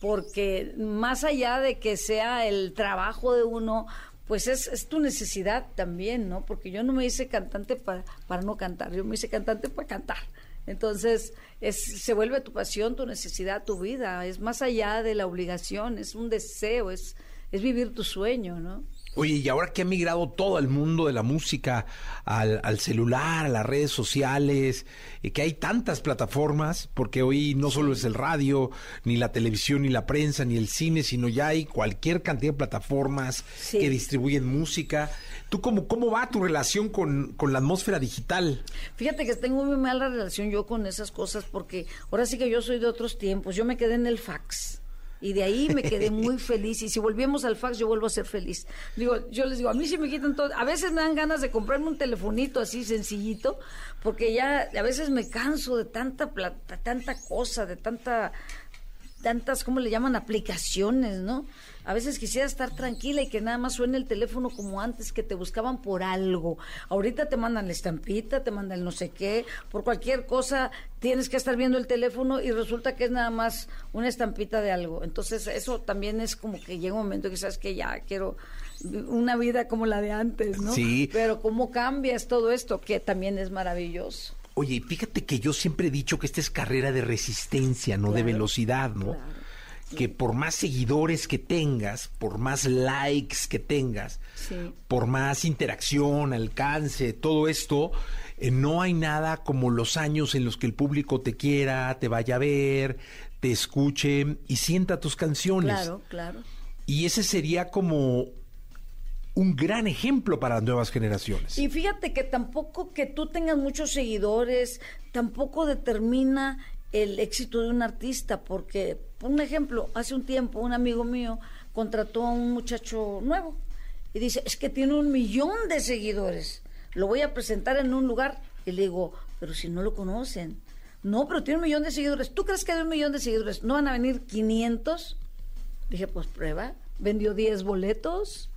porque más allá de que sea el trabajo de uno pues es, es tu necesidad también no porque yo no me hice cantante para para no cantar yo me hice cantante para cantar entonces, es, se vuelve tu pasión, tu necesidad, tu vida. Es más allá de la obligación, es un deseo, es, es vivir tu sueño, ¿no? Oye, y ahora que ha migrado todo el mundo de la música al, al celular, a las redes sociales, y que hay tantas plataformas, porque hoy no solo es el radio, ni la televisión, ni la prensa, ni el cine, sino ya hay cualquier cantidad de plataformas Sí. que distribuyen música. ¿Tú cómo, cómo va tu relación con, con la atmósfera digital? Fíjate que tengo muy mala relación yo con esas cosas porque ahora sí que yo soy de otros tiempos. Yo me quedé en el fax. Y de ahí me quedé <laughs> muy feliz. Y si volvíamos al fax, yo vuelvo a ser feliz. Digo, yo les digo, a mí sí me quitan todo. A veces me dan ganas de comprarme un telefonito así sencillito, porque ya a veces me canso de tanta plata, tanta cosa, de tanta tantas, ¿cómo le llaman? Aplicaciones, ¿no? A veces quisiera estar tranquila y que nada más suene el teléfono como antes, que te buscaban por algo. Ahorita te mandan la estampita, te mandan el no sé qué, por cualquier cosa tienes que estar viendo el teléfono y resulta que es nada más una estampita de algo. Entonces eso también es como que llega un momento que sabes que ya quiero una vida como la de antes, ¿no? Sí. Pero cómo cambias todo esto, que también es maravilloso. Oye, fíjate que yo siempre he dicho que esta es carrera de resistencia, no de velocidad, ¿no? Que por más seguidores que tengas, por más likes que tengas, Sí. por más interacción, alcance, todo esto, eh, no hay nada como los años en los que el público te quiera, te vaya a ver, te escuche y sienta tus canciones. Claro, claro. Y ese sería como un gran ejemplo para las nuevas generaciones. Y fíjate que tampoco que tú tengas muchos seguidores, tampoco determina el éxito de un artista, porque, por un ejemplo, hace un tiempo un amigo mío contrató a un muchacho nuevo y dice, es que tiene un millón de seguidores, lo voy a presentar en un lugar. Y le digo, pero si no lo conocen. No, pero tiene un millón de seguidores. ¿Tú crees que de un millón de seguidores no van a venir 500? Dije, pues prueba. Vendió 10 boletos.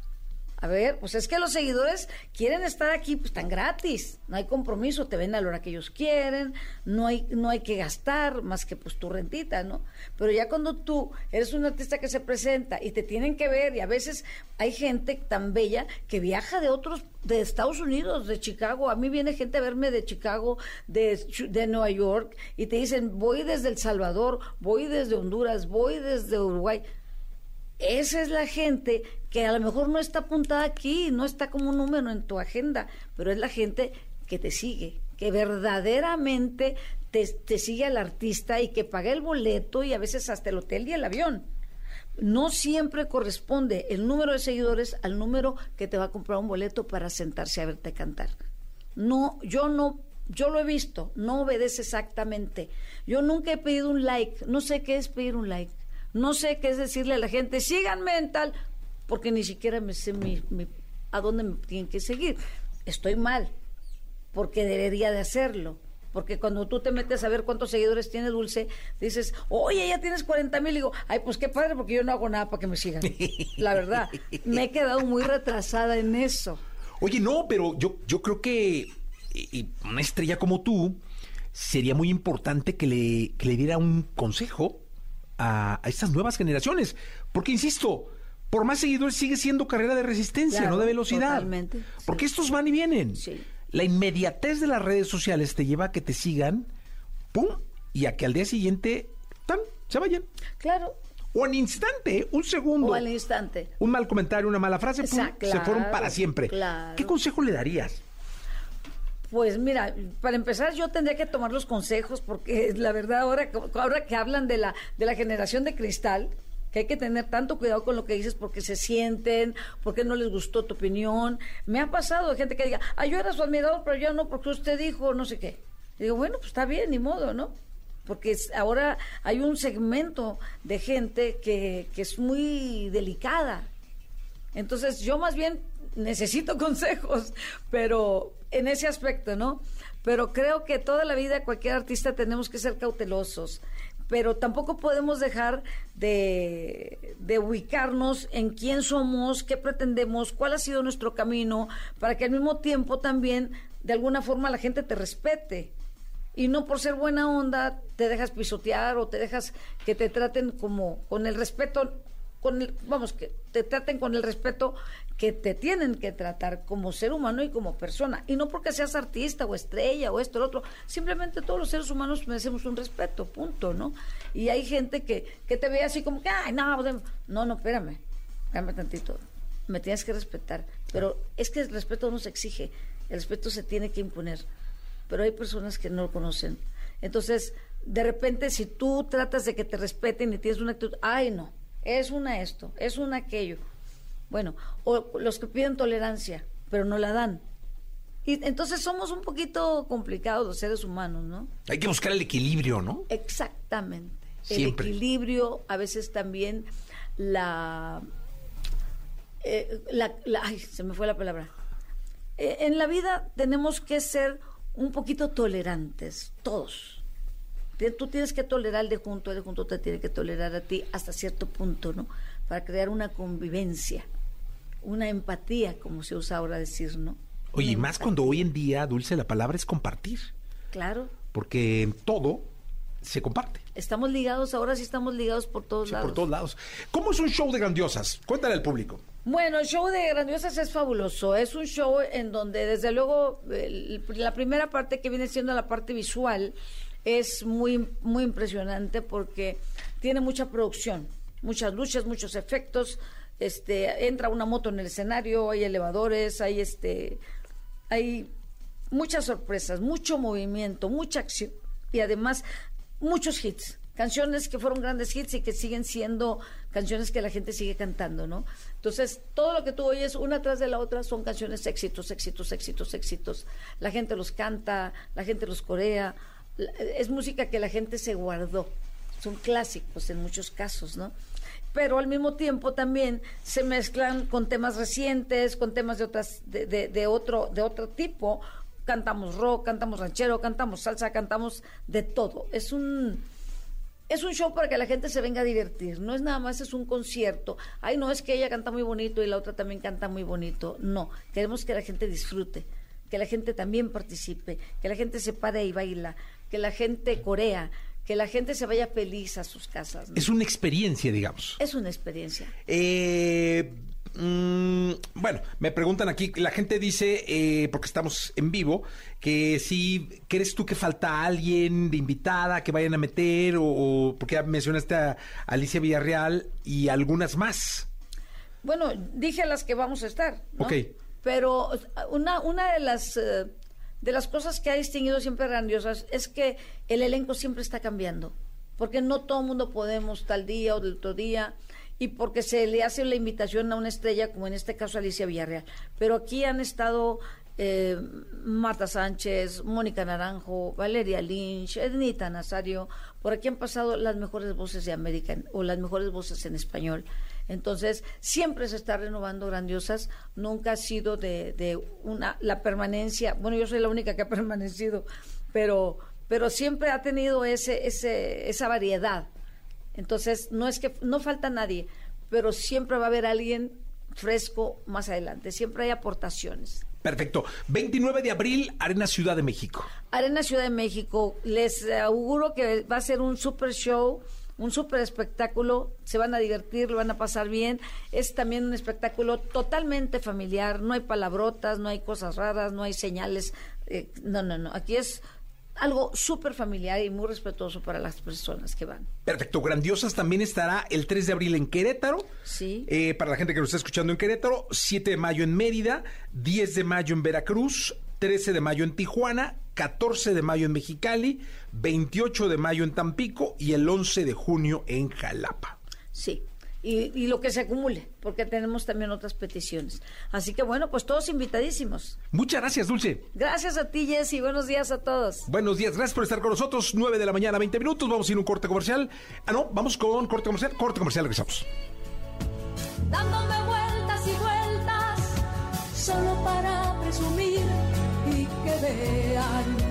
A ver, pues es que los seguidores quieren estar aquí, pues tan gratis, no hay compromiso, te ven a la hora que ellos quieren, no hay, no hay que gastar más que pues tu rentita, ¿no? Pero ya cuando tú eres un artista que se presenta y te tienen que ver, y a veces hay gente tan bella que viaja de otros, de Estados Unidos, de Chicago, a mí viene gente a verme de Chicago, de, de Nueva York, y te dicen, voy desde El Salvador, voy desde Honduras, voy desde Uruguay. Esa es la gente que a lo mejor no está apuntada aquí, no está como un número en tu agenda, pero es la gente que te sigue, que verdaderamente te, sigue al artista y que paga el boleto y a veces hasta el hotel y el avión. No siempre corresponde el número de seguidores al número que te va a comprar un boleto para sentarse a verte cantar. No, yo no, yo lo he visto, no obedece exactamente. Yo nunca he pedido un like, no sé qué es pedir un like, no sé qué es decirle a la gente, síganme en tal, porque ni siquiera me sé mi, mi- a dónde me tienen que seguir. Estoy mal, porque debería de hacerlo. Porque cuando tú te metes a ver cuántos seguidores tiene Dulce, dices, oye, ya tienes 40 mil. Y digo, ay, pues qué padre, porque yo no hago nada para que me sigan. <laughs> La verdad, me he quedado muy retrasada en eso. Oye, no, pero yo, yo creo que y- y una estrella como tú sería muy importante que le, que le diera un consejo a, a estas nuevas generaciones. Porque, insisto, por más seguidores sigue siendo carrera de resistencia, Claro, no de velocidad. totalmente, Porque estos van y vienen. Sí. La inmediatez de las redes sociales te lleva a que te sigan, pum, y a que al día siguiente, ¡tan! se vayan. Claro. O en instante, un segundo. O al instante. Un mal comentario, una mala frase, pum, Exacto, se fueron claro, para siempre. claro. ¿Qué consejo le darías? Pues mira, para empezar yo tendría que tomar los consejos porque <laughs> la verdad ahora, ahora que hablan de la, de la generación de cristal, que hay que tener tanto cuidado con lo que dices porque se sienten, porque no les gustó tu opinión. Me ha pasado gente que diga, ah, yo era su admirador, pero yo no, porque usted dijo no sé qué. Y digo, bueno, pues está bien, ni modo, ¿no? Porque ahora hay un segmento de gente que, que es muy delicada. Entonces yo más bien necesito <laughs> consejos, pero en ese aspecto, ¿no? Pero creo que toda la vida cualquier artista tenemos que ser cautelosos, pero tampoco podemos dejar de, de ubicarnos en quién somos, qué pretendemos, cuál ha sido nuestro camino, para que al mismo tiempo también de alguna forma la gente te respete. Y no por ser buena onda te dejas pisotear o te dejas que te traten como con el respeto con el, vamos, que te traten con el respeto que te tienen que tratar como ser humano y como persona. Y no porque seas artista o estrella o esto o lo otro. Simplemente todos los seres humanos merecemos un respeto, punto, ¿no? Y hay gente que, que te ve así como que, ay, no, pues, no, no, espérame, espérame tantito. me tienes que respetar. Pero es que el respeto no se exige, el respeto se tiene que imponer. Pero hay personas que no lo conocen. Entonces, de repente, si tú tratas de que te respeten y tienes una actitud, ay, no, es una esto, es una aquello. Bueno, o los que piden tolerancia, pero no la dan. Y entonces somos un poquito complicados los seres humanos, ¿no? Hay que buscar el equilibrio, ¿no? Exactamente. Siempre. El equilibrio, a veces también la, eh, la, la- ay, se me fue la palabra. Eh, en la vida tenemos que ser un poquito tolerantes, todos. Tú tienes que tolerar al de junto, el de junto te tiene que tolerar a ti hasta cierto punto, ¿no? Para crear una convivencia, una empatía, como se usa ahora decir, ¿no? Oye, y más cuando hoy en día, Dulce, la palabra es compartir. Claro, Porque en todo se comparte. estamos ligados, ahora sí estamos ligados por todos Sí, lados. por todos lados. ¿Cómo es un show de grandiosas? Cuéntale al público. Bueno, el show de Grandiosas es fabuloso. Es un show en donde, desde luego, el- la primera parte que viene siendo la parte visual es muy, muy impresionante porque tiene mucha producción, muchas luces, muchos efectos. Este, entra una moto en el escenario, hay elevadores, hay este, hay muchas sorpresas, mucho movimiento, mucha acción y además muchos hits, canciones que fueron grandes hits y que siguen siendo canciones que la gente sigue cantando, ¿no? Entonces, todo lo que tú oyes una tras de la otra son canciones éxitos, éxitos, éxitos, éxitos. La gente los canta, la gente los corea, es música que la gente se guardó. Son clásicos en muchos casos, ¿no? Pero al mismo tiempo también se mezclan con temas recientes, con temas de otras de, de- otro de otro tipo. Cantamos rock, cantamos ranchero, cantamos salsa, cantamos de todo. Es un es un show para que la gente se venga a divertir. No es nada más es un concierto. Ay, no es que ella canta muy bonito y la otra también canta muy bonito. No, queremos que la gente disfrute, que la gente también participe, que la gente se pare y baila, que la gente corea, que la gente se vaya feliz a sus casas. ¿no? Es una experiencia, digamos. Es una experiencia. Eh, mm, bueno, me preguntan aquí, la gente dice, eh, porque estamos en vivo, que si crees tú que falta alguien de invitada que vayan a meter, o, o- porque ya mencionaste a Alicia Villarreal y algunas más. Bueno, dije las que vamos a estar. ¿no? Ok. Pero una, una de las eh, de las cosas que ha distinguido siempre grandiosas es que el elenco siempre está cambiando. Porque no todo el mundo podemos tal día o del otro día. Y porque se le hace la invitación a una estrella, como en este caso Alicia Villarreal. Pero aquí han estado eh, Marta Sánchez, Mónica Naranjo, Valeria Lynch, Ednita Nazario. Por aquí han pasado las mejores voces de América o las mejores voces en español. Entonces, siempre se está renovando grandiosas, nunca ha sido de, de una la permanencia, bueno, yo soy la única que ha <laughs> permanecido, pero pero siempre ha tenido ese ese esa variedad. Entonces, no es que no falta nadie, pero siempre va a haber alguien fresco más adelante, siempre hay aportaciones. Perfecto. 29 de abril, Arena Ciudad de México. Arena Ciudad de México, les auguro que va a ser un super show, un super espectáculo, se van a divertir, lo van a pasar bien. Es también un espectáculo totalmente familiar, no hay palabrotas, no hay cosas raras, no hay señales. eh, no, no, no. Aquí es algo súper familiar y muy respetuoso para las personas que van. Perfecto. Grandiosas también estará el 3 de abril en Querétaro. Sí. Eh, para la gente que nos está escuchando en Querétaro, 7 de mayo en Mérida, 10 de mayo en Veracruz, 13 de mayo en Tijuana, 14 de mayo en Mexicali, 28 de mayo en Tampico y el 11 de junio en Jalapa. Sí. Y, y lo que se acumule, porque tenemos también otras peticiones. Así que bueno, pues todos invitadísimos. Muchas gracias, Dulce. Gracias a ti, Jessy. Buenos días a todos. Buenos días, gracias por estar con nosotros. 9 de la mañana, 20 minutos. Vamos a ir a un corte comercial. Ah, no, vamos con corte comercial. Corte comercial, regresamos. dándome vueltas y vueltas, solo para presumir y que vean